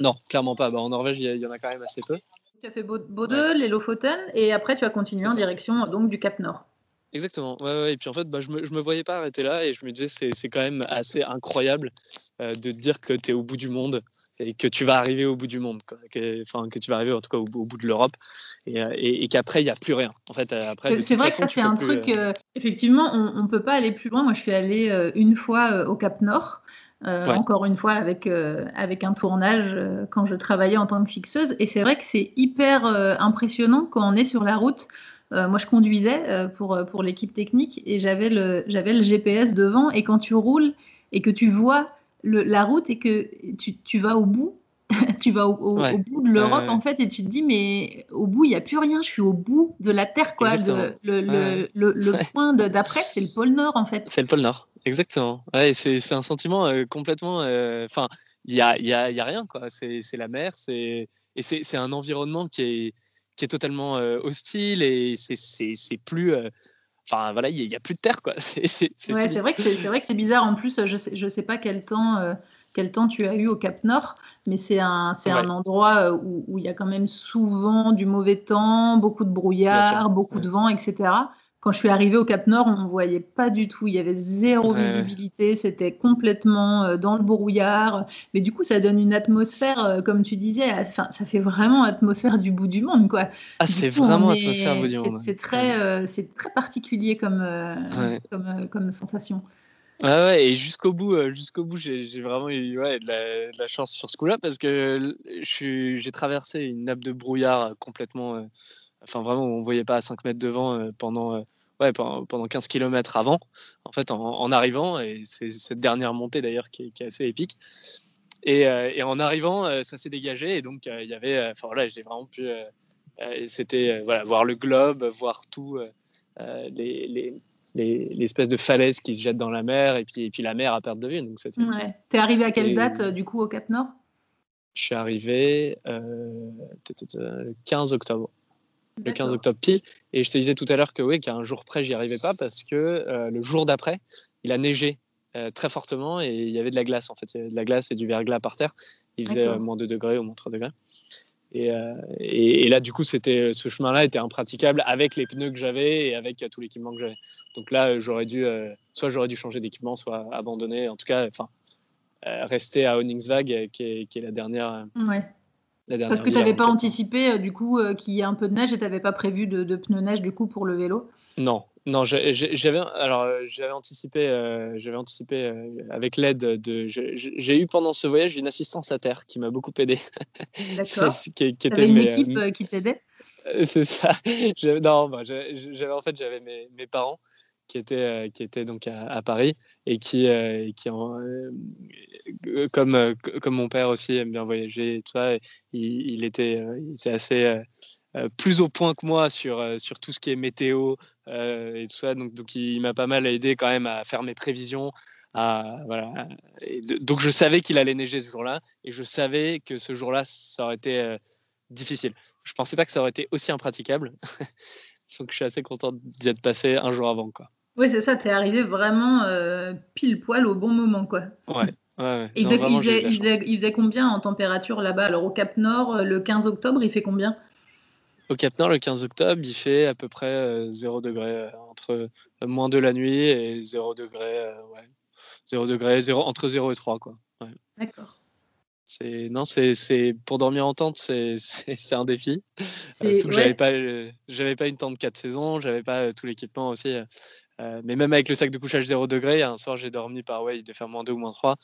Non, clairement pas. Bah, en Norvège, il y, en a quand même assez peu. Tu as fait Bodø, les Lofoten, et après tu as continué en direction donc du Cap Nord. Exactement. Ouais, ouais. Et puis en fait, bah, je ne me, je me, voyais pas arrêter là et je me disais, c'est quand même assez incroyable euh, de dire que tu es au bout du monde et que tu vas arriver au bout du monde, Enfin, que tu vas arriver en tout cas au, bout de l'Europe et, euh, et, qu'après, il n'y a plus rien. En fait, après, c'est vrai que ça, c'est un truc, euh, effectivement, on ne peut pas aller plus loin. Moi, je suis allée une fois au Cap Nord. Encore une fois avec, avec un tournage quand je travaillais en tant que fixeuse. Et c'est vrai que c'est hyper impressionnant quand on est sur la route euh, moi, je conduisais euh, pour, euh, pour l'équipe technique et j'avais le, j'avais le GPS devant. Et quand tu roules et que tu vois le, la route et que tu, tu vas au bout, <laughs> tu vas au, bout de l'Europe en fait et tu te dis mais au bout il n'y a plus rien. Je suis au bout de la terre quoi. Le, le, le, le, <laughs> point d'après c'est le pôle Nord en fait. C'est le pôle Nord. Exactement. Ouais, c'est, c'est un sentiment complètement enfin il y a, y, a, y a rien quoi. C'est, c'est la mer c'est et c'est, c'est un environnement qui est qui est totalement euh, hostile et c'est plus. Euh, enfin voilà, il n'y a, plus de terre quoi. <laughs> C'est ouais, vrai que c'est vrai que c'est bizarre. En plus, je sais, je sais pas quel temps, euh, quel temps tu as eu au Cap Nord, mais c'est un, c'est un endroit où il y a quand même souvent du mauvais temps, beaucoup de brouillard, beaucoup de vent, etc. Quand je suis arrivée au Cap Nord, on ne voyait pas du tout. Il y avait zéro visibilité. C'était complètement euh, dans le brouillard. Mais du coup, ça donne une atmosphère, euh, comme tu disais, enfin, ça fait vraiment atmosphère du bout du monde. Quoi. Ah, c'est vraiment atmosphère du bout du monde. C'est très, euh, c'est très particulier comme, comme, comme, sensation. Ah ouais, et jusqu'au bout, jusqu'au bout, j'ai vraiment eu ouais, de, la, chance sur ce coup-là parce que j'ai traversé une nappe de brouillard complètement enfin vraiment, on ne voyait pas à 5 mètres devant euh, pendant, euh, ouais, pendant, 15 km avant, en fait, en, arrivant, et c'est cette dernière montée d'ailleurs qui, est assez épique. Et, euh, et en arrivant, ça s'est dégagé, et donc il y avait, enfin voilà, j'ai vraiment pu, c'était voilà, voir le globe, voir tout, les, les l'espèce de falaise qui jette dans la mer et puis, et puis la mer à perte de vue. Donc ouais. T'es arrivé à quelle date du coup au Cap Nord? Je suis arrivé le 15 octobre le 15 octobre pile. Et je te disais tout à l'heure que oui, qu'à un jour près, j'y arrivais pas parce que euh, le jour d'après, il a neigé euh, très fortement et il y avait de la glace en fait. Il y avait de la glace et du verglas par terre. Il faisait euh, moins 2 degrés ou moins 3 degrés. Et, et, là, du coup, c'était ce chemin-là était impraticable avec les pneus que j'avais et avec tout l'équipement que j'avais. Donc là, j'aurais dû, soit j'aurais dû changer d'équipement, soit abandonner. En tout cas, enfin, rester à Onyxvag, qui est, qui est la dernière. Ouais parce que tu n'avais pas anticipé euh, du coup euh, qu'il y ait un peu de neige et tu n'avais pas prévu de, pneus neige du coup pour le vélo? Non, non, j'avais alors euh, j'avais anticipé, j'avais anticipé avec l'aide de. J'ai eu pendant ce voyage une assistance à terre qui m'a beaucoup aidé. <laughs> D'accord. qui, qui était une équipe qui t'aidait? <laughs> C'est ça. Non, bah, j'avais en fait j'avais mes, mes, parents qui était, euh, qui était donc à, Paris et qui, euh, qui euh, comme, comme mon père aussi aime bien voyager tout ça, il, était, il était assez plus au point que moi sur, sur tout ce qui est météo et tout ça. Donc, donc il, m'a pas mal aidé quand même à faire mes prévisions. À, voilà. donc je savais qu'il allait neiger ce jour-là et je savais que ce jour-là, ça aurait été difficile. Je pensais pas que ça aurait été aussi impraticable. <laughs> Donc je suis assez content d'y être passé un jour avant. Quoi. Oui, c'est ça, tu es arrivé vraiment euh, pile poil au bon moment. Quoi. Ouais. ouais, il, faisait, combien en température là-bas? Alors au Cap Nord, euh, le 15 octobre, il fait combien? Au Cap Nord, le 15 octobre, il fait à peu près 0 euh, degré, entre moins de la nuit et 0 degré, ouais. 0 degré, 0, entre 0 et 3. Quoi. D'accord. C'est non, c'est pour dormir en tente, c'est un défi. Parce que j'avais pas j'avais pas une tente 4 saisons, j'avais pas tout l'équipement aussi. Euh, mais même avec le sac de couchage 0 degré, un soir j'ai dormi par ouais, il devait faire moins 2 ou moins 3.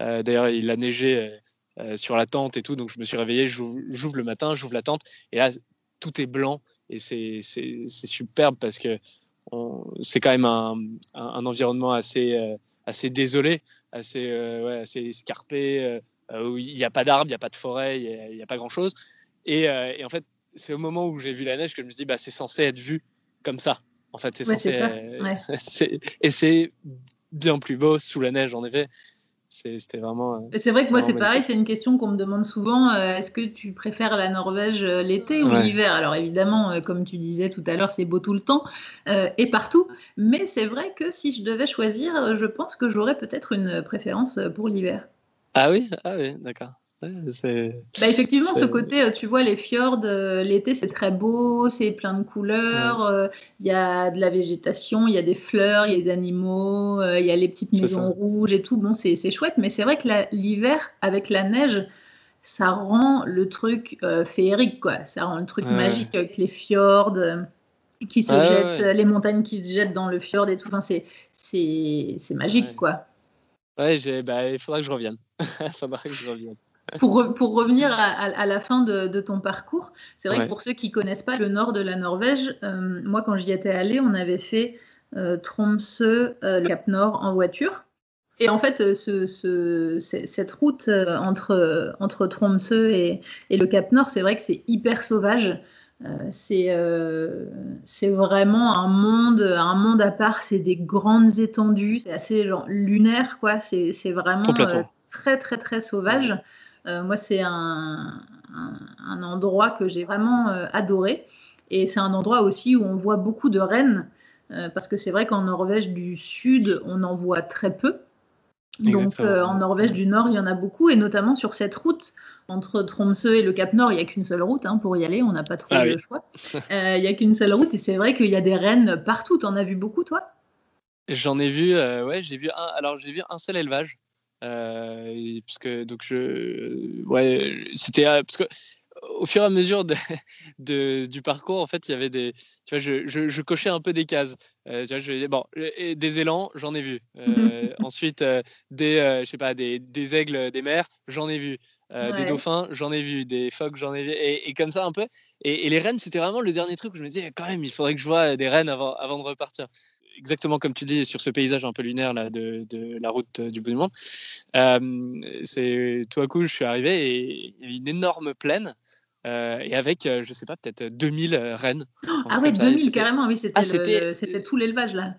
Euh, d'ailleurs, il a neigé euh, sur la tente et tout, donc je me suis réveillé, j'ouvre le matin, j'ouvre la tente et là tout est blanc et c'est superbe parce que c'est quand même un, environnement assez, assez désolé, assez, assez escarpé, où il n'y a pas d'arbres, il n'y a pas de forêt, il n'y a, pas grand-chose. Et, et, en fait, c'est au moment où j'ai vu la neige que je me suis dit, bah, c'est censé être vu comme ça. En fait, c'est censé. <laughs> et c'est bien plus beau sous la neige, en effet. C'était vraiment. Euh, c'est vrai que moi, c'est pareil, c'est une question qu'on me demande souvent. Euh, est-ce que tu préfères la Norvège euh, l'été ou l'hiver? Alors évidemment, comme tu disais tout à l'heure, c'est beau tout le temps et partout. Mais c'est vrai que si je devais choisir, je pense que j'aurais peut-être une préférence pour l'hiver. Ah oui, ah oui, d'accord. bah effectivement, ce côté, euh, tu vois, les fjords, euh, l'été, c'est très beau, c'est plein de couleurs, euh, il y a de la végétation, il y a des fleurs, il y a des animaux, il y a les petites maisons rouges et tout. Bon, c'est chouette, mais c'est vrai que l'hiver, avec la neige, ça rend le truc féerique, quoi. Ça rend le truc magique avec les fjords qui se jettent, les montagnes qui se jettent dans le fjord et tout. Enfin, c'est magique, quoi. Ouais, bah, il faudra que je revienne. <laughs> faudra que je revienne pour, pour, revenir à, la fin de, ton parcours, c'est vrai que pour ceux qui connaissent pas le nord de la Norvège, euh, moi quand j'y étais allée, on avait fait euh, Tromsø, euh, le Cap Nord en voiture. Et en fait, ce, cette route entre, entre Tromsø et, et le Cap Nord, c'est vrai que c'est hyper sauvage. c'est vraiment un monde, un monde à part. C'est des grandes étendues. C'est assez genre, lunaire, quoi. C'est vraiment très, très, très sauvage. Euh, moi, c'est un, endroit que j'ai vraiment euh, adoré. Et c'est un endroit aussi où on voit beaucoup de rennes, euh, parce que c'est vrai qu'en Norvège du Sud, on en voit très peu. Donc en Norvège du Nord, il y en a beaucoup, et notamment sur cette route entre Tromsø et le Cap Nord, il n'y a qu'une seule route hein, pour y aller, on n'a pas trop ah le choix. il n'y a qu'une seule route, et c'est vrai qu'il y a des rennes partout. Tu en as vu beaucoup, toi? J'en ai vu, ouais, j'ai vu un, alors j'ai vu un seul élevage. Euh, parce que donc je, ouais, c'était euh, parce que au fur et à mesure <laughs> de, du parcours, en fait, il y avait des, tu vois, je, je, cochais un peu des cases. Euh, tu vois, je, bon, des élans, j'en ai vu. <laughs> ensuite, des, je sais pas, des, des, aigles des mers, j'en ai vu. Des dauphins, j'en ai vu. Des phoques, j'en ai vu. Et, comme ça un peu. Et, et les rennes, c'était vraiment le dernier truc où je me disais, quand même, il faudrait que je vois des rennes avant, avant de repartir exactement comme tu dis, sur ce paysage un peu lunaire là, de, la route du bout du monde. Euh, c'est tout à coup, je suis arrivé et il y a une énorme plaine. Euh, et avec, euh, je sais pas, peut-être 2000 rennes. ah ouais, 2000 carrément, oui, ah, c'était tout l'élevage là.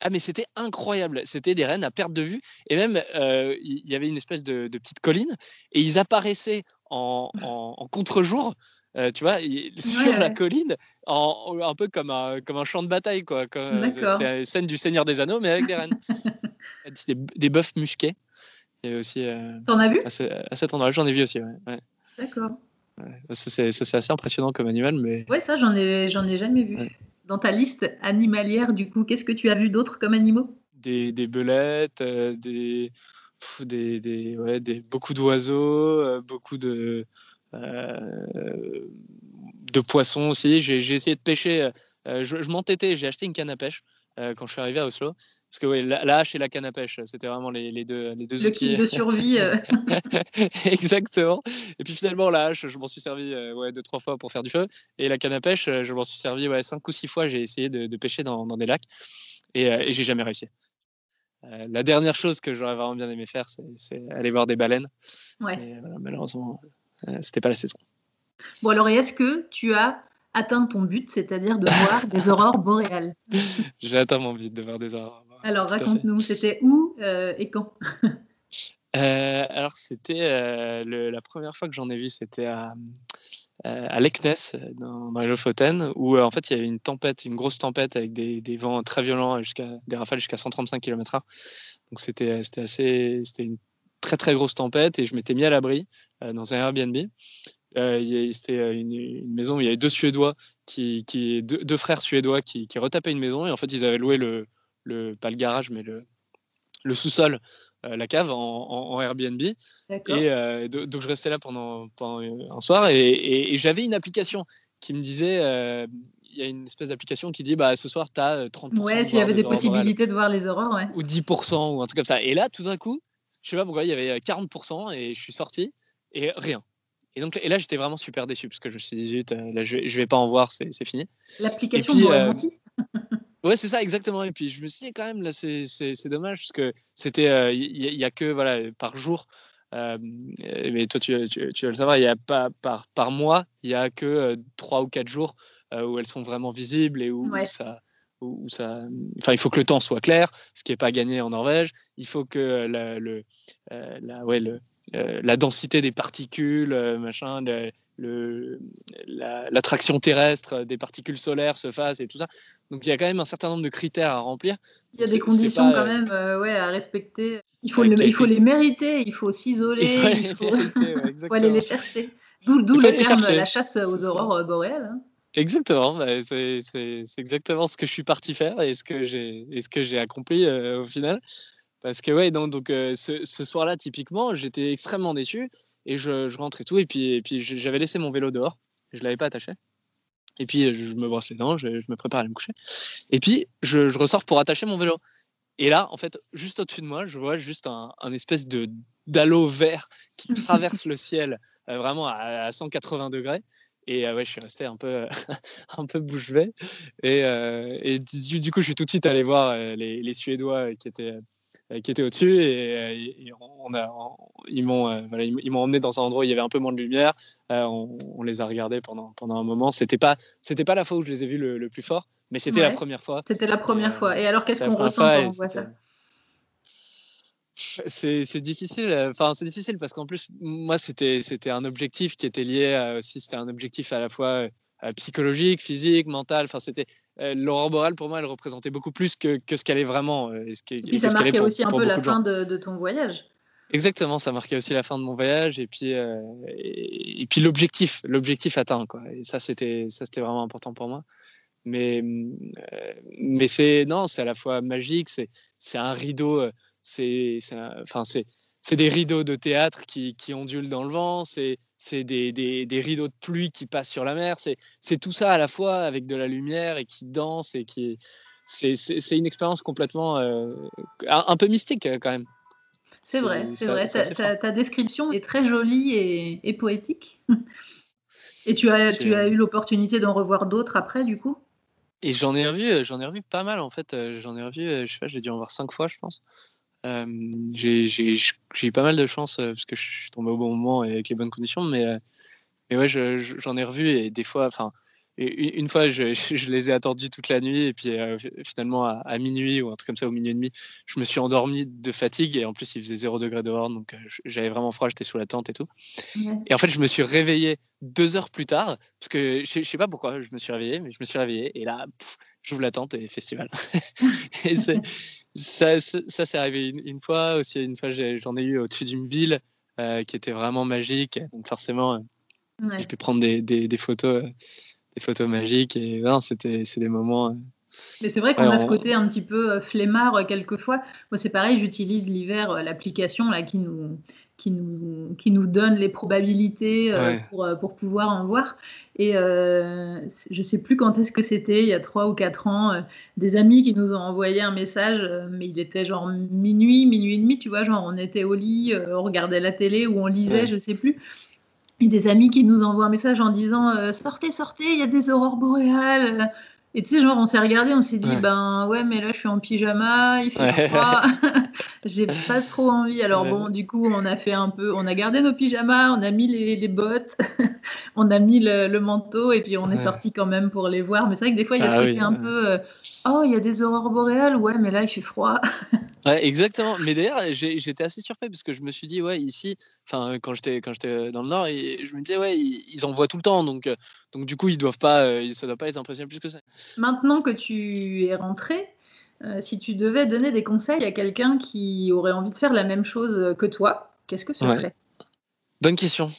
Ah mais c'était incroyable, c'était des rennes à perte de vue et même il y avait une espèce de, petite colline et ils apparaissaient en, en contre-jour euh, tu vois, <laughs> sur la colline, en, un peu comme un, comme un champ de bataille, quoi. C'était une scène du Seigneur des Anneaux, mais avec des rennes. <laughs> des, des bœufs musqués. Et aussi. Euh, T'en as vu? à, cet endroit, j'en ai vu aussi, ouais. D'accord. c'est assez impressionnant comme animal, mais. Ouais, ça, j'en ai, j'en ai jamais vu. Dans ta liste animalière, du coup, qu'est-ce que tu as vu d'autres comme animaux? Des, des belettes, euh, des, des, des, ouais, des, beaucoup d'oiseaux, beaucoup de, euh, de poissons aussi. J'ai essayé de pêcher. Euh, je, m'entêtais, j'ai acheté une canne à pêche euh, quand je suis arrivé à Oslo. Parce que la, hache et la canne à pêche, c'était vraiment les, deux, les deux Le outils. de survie. <laughs> Exactement. Et puis finalement, la hache, je m'en suis servi ouais, deux, trois fois pour faire du feu. Et la canne à pêche, je m'en suis servi ouais, cinq ou six fois. J'ai essayé de, pêcher dans, des lacs. Et, et j'ai jamais réussi. la dernière chose que j'aurais vraiment bien aimé faire, c'est aller voir des baleines. Ouais. malheureusement, euh, c'était pas la saison. Bon, alors, est-ce que tu as atteint ton but, c'est-à-dire de voir des <laughs> aurores boréales? J'ai atteint mon but de voir des aurores boréales. Alors, raconte-nous, c'était où euh, et quand? Euh, Alors, c'était la première fois que j'en ai vu, c'était à, à Leknes, dans, dans les Lofoten, où en fait il y avait une tempête, une grosse tempête avec des, des vents très violents, jusqu'à des rafales jusqu'à 135 km/h. Donc c'était assez, c'était une très très grosse tempête et je m'étais mis à l'abri euh, dans un Airbnb. Euh, c'était euh, une, maison où il y avait deux Suédois, qui, qui deux, frères suédois qui, qui, retapaient une maison et en fait ils avaient loué le, le pas le garage mais le, le sous-sol, la cave en, Airbnb. Et donc je restais là pendant, pendant un soir et, et, j'avais une application qui me disait il y a une espèce d'application qui dit bah, ce soir, tu as 30%. Ouais, s'il y avait des possibilités de voir les aurores. Ouais. Ou 10% ou un truc comme ça. Et là, tout d'un coup, je sais pas pourquoi, il y avait 40% et je suis sorti et rien. Et, donc, et là, j'étais vraiment super déçu parce que je me suis dit, là, je, je vais pas en voir, c'est fini. L'application vous euh, <laughs> Ouais, c'est ça, exactement. Et puis je me suis dit, quand même, là, c'est dommage, parce que c'était, il n'y a, que, voilà, par jour, mais toi, tu, tu, vas le savoir, il y a pas, par, par mois, il n'y a que trois ou quatre jours où elles sont vraiment visibles et où, ça. Où ça, enfin, il faut que le temps soit clair, ce qui n'est pas gagné en Norvège. Il faut que la, le, la, ouais, le, euh, la densité des particules, euh, machin, l'attraction terrestre des particules solaires se fasse et tout ça. Donc il y a quand même un certain nombre de critères à remplir. Il y a des conditions quand même euh, ouais, à respecter. Il faut, il faut les mériter, il faut s'isoler, il faut, <laughs> aller les chercher. D'où le terme la chasse aux aurores boréales. Hein. Exactement, bah, c'est exactement ce que je suis parti faire et ce que j'ai accompli au final. Parce que, ouais, donc, donc euh, ce, ce soir-là, typiquement, j'étais extrêmement déçu et je, je, rentrais tout. Et puis, et puis j'avais laissé mon vélo dehors. Je ne l'avais pas attaché. Et puis, je me brosse les dents, je, je, me prépare à aller me coucher. Et puis, je, je, ressors pour attacher mon vélo. Et là, en fait, juste au-dessus de moi, je vois juste un, un espèce de d'halo vert qui <laughs> traverse le ciel euh, vraiment à, 180 degrés. Et euh, ouais, je suis resté un peu, <laughs> un peu bouche bée. Et, et du, du, coup, je suis tout de suite allé voir les, les Suédois qui étaient euh, qui était au-dessus et, on a, ils m'ont euh, voilà, ils m'ont emmené dans un endroit où il y avait un peu moins de lumière. Euh, on, les a regardés pendant, pendant un moment. C'était pas c'était pas la fois où je les ai vus le, plus fort, mais c'était la première fois. C'était la première fois. Et alors qu'est-ce qu'on ressent quand on voit ça? C'est difficile. Enfin, c'est difficile parce qu'en plus, moi, c'était c'était un objectif qui était lié aussi. C'était un objectif à la fois psychologique, physique, mental. Enfin, c'était euh, l'aurore boréale, pour moi, elle représentait beaucoup plus que, que ce qu'elle est vraiment. Euh, et, ce et puis ça marquait aussi un peu la fin de, ton voyage. Exactement, ça marquait aussi la fin de mon voyage et puis, euh, et, puis l'objectif, l'objectif atteint. Quoi. Et ça, c'était vraiment important pour moi. Mais, mais c'est non, c'est à la fois magique, c'est un rideau, c'est enfin, c'est c'est des rideaux de théâtre qui, qui ondulent dans le vent, c'est des, des, des, rideaux de pluie qui passent sur la mer, c'est tout ça à la fois avec de la lumière et qui danse et qui c'est une expérience complètement euh, un, peu mystique euh, quand même. C'est vrai, c'est vrai. Ta, description est très jolie et, et poétique. <laughs> et tu as, tu as eu l'opportunité d'en revoir d'autres après, du coup? Et j'en ai revu, j'en ai revu pas mal en fait. J'en ai revu, je sais pas, j'ai dû en voir cinq fois, je pense. Euh, j'ai eu pas mal de chance euh, parce que je suis tombé au bon moment et avec les bonnes conditions, mais, euh, mais ouais, j'en ai revu et des fois, enfin, une fois, je, <laughs> je, les ai attendus toute la nuit et puis finalement à, minuit ou un truc comme ça, au minuit et demi, je me suis endormi de fatigue et en plus il faisait 0 degré dehors donc j'avais vraiment froid, j'étais sous la tente et tout. Et en fait, je me suis réveillé deux heures plus tard parce que je, je, sais pas pourquoi je me suis réveillé, mais je me suis réveillé et là, j'ouvre la tente et festival. <laughs> et ça, ça c'est arrivé une, fois. Aussi, une fois, j'en ai, eu au-dessus d'une ville euh, qui était vraiment magique. Donc, forcément, euh, j'ai pu prendre des, des, photos, euh, des photos magiques. Et c'était c'est des moments. mais c'est vrai qu'on a ce côté un petit peu flemmard quelquefois. Moi, c'est pareil, j'utilise l'hiver l'application là qui nous qui nous, qui nous donne les probabilités pour, pour, pouvoir en voir. Et euh, je ne sais plus quand est-ce que c'était, il y a trois ou quatre ans, euh, des amis qui nous ont envoyé un message, euh, mais il était genre minuit, minuit et demi, tu vois, genre on était au lit, on regardait la télé ou on lisait, je ne sais plus. Et des amis qui nous envoient un message en disant Sortez, sortez, il y a des aurores boréales. Et tu sais, genre, on s'est regardé, on s'est dit, ben ouais, mais là, je suis en pyjama, il fait froid, <laughs> <laughs> j'ai pas trop envie. Alors bon, du coup, on a fait un peu, on a gardé nos pyjamas, on a mis les, les bottes, <laughs> on a mis le, manteau, et puis on est sorti quand même pour les voir. Mais c'est vrai que des fois, il y a ce ah côté un peu, euh, oh, il y a des aurores boréales, ouais, mais là, il fait froid. <laughs> ouais, exactement. Mais d'ailleurs, j'étais assez surpris parce que je me suis dit, ouais, ici, enfin, quand j'étais quand j'étais dans le Nord, je me disais, ouais, ils, en voient tout le temps, donc, euh, donc du coup, ils doivent pas, euh, ça doit pas les impressionner plus que ça. Maintenant que tu es rentré, euh, si tu devais donner des conseils à quelqu'un qui aurait envie de faire la même chose que toi, qu'est-ce que ce serait? Bonne question.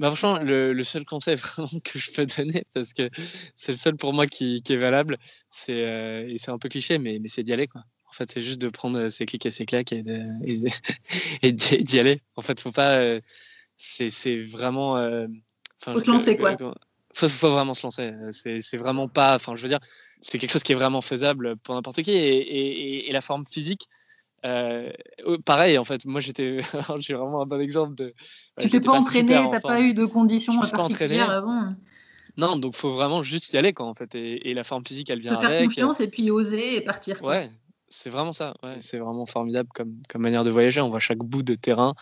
Bah, franchement, le, seul conseil <laughs> vraiment que je peux donner, parce que c'est le seul pour moi qui, est valable, c'est euh, et c'est un peu cliché, mais, mais c'est d'y aller. Quoi. En fait, c'est juste de prendre ses clics et ses claques et, <laughs> d'y aller. En fait, faut pas. Euh, c'est vraiment. faut se lancer, quoi faut, faut vraiment se lancer. C'est vraiment pas. Enfin, je veux dire, c'est quelque chose qui est vraiment faisable pour n'importe qui. Et, et, la forme physique, euh, pareil, en fait, moi j'étais, <laughs> j'ai vraiment un bon exemple de. Tu t'es pas entraîné, t'as pas eu de conditions particulières avant. Non, donc faut vraiment juste y aller quoi en fait et, la forme physique elle vient Se faire confiance et puis oser et partir. Ouais, c'est vraiment ça. Ouais, c'est vraiment formidable comme, comme manière de voyager. On voit chaque bout de terrain.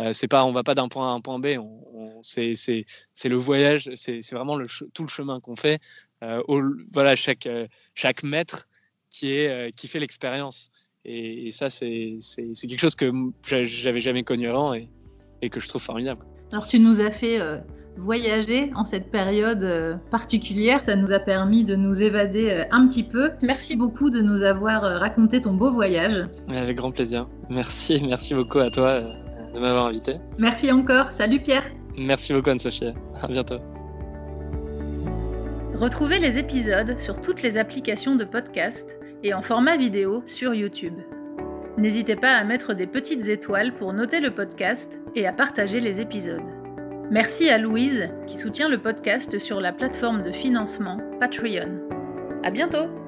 Euh, c'est pas, on va pas d'un point A à un point B. On, c'est, le voyage. C'est, vraiment le, tout le chemin qu'on fait. Euh, voilà, chaque, euh, chaque mètre qui est, qui fait l'expérience. Et, ça, c'est, quelque chose que j'avais jamais connu avant et, et, que je trouve formidable. Alors, tu nous as fait voyager en cette période euh, particulière. Ça nous a permis de nous évader euh, un petit peu. Merci beaucoup de nous avoir euh, raconté ton beau voyage. Avec grand plaisir. Merci, <laughs> merci beaucoup à toi de m'avoir invité. Merci encore. Salut Pierre. Merci beaucoup Anne-Sophie. À bientôt. Retrouvez les épisodes sur toutes les applications de podcast et en format vidéo sur YouTube. N'hésitez pas à mettre des petites étoiles pour noter le podcast et à partager les épisodes. Merci à Louise qui soutient le podcast sur la plateforme de financement Patreon. À bientôt!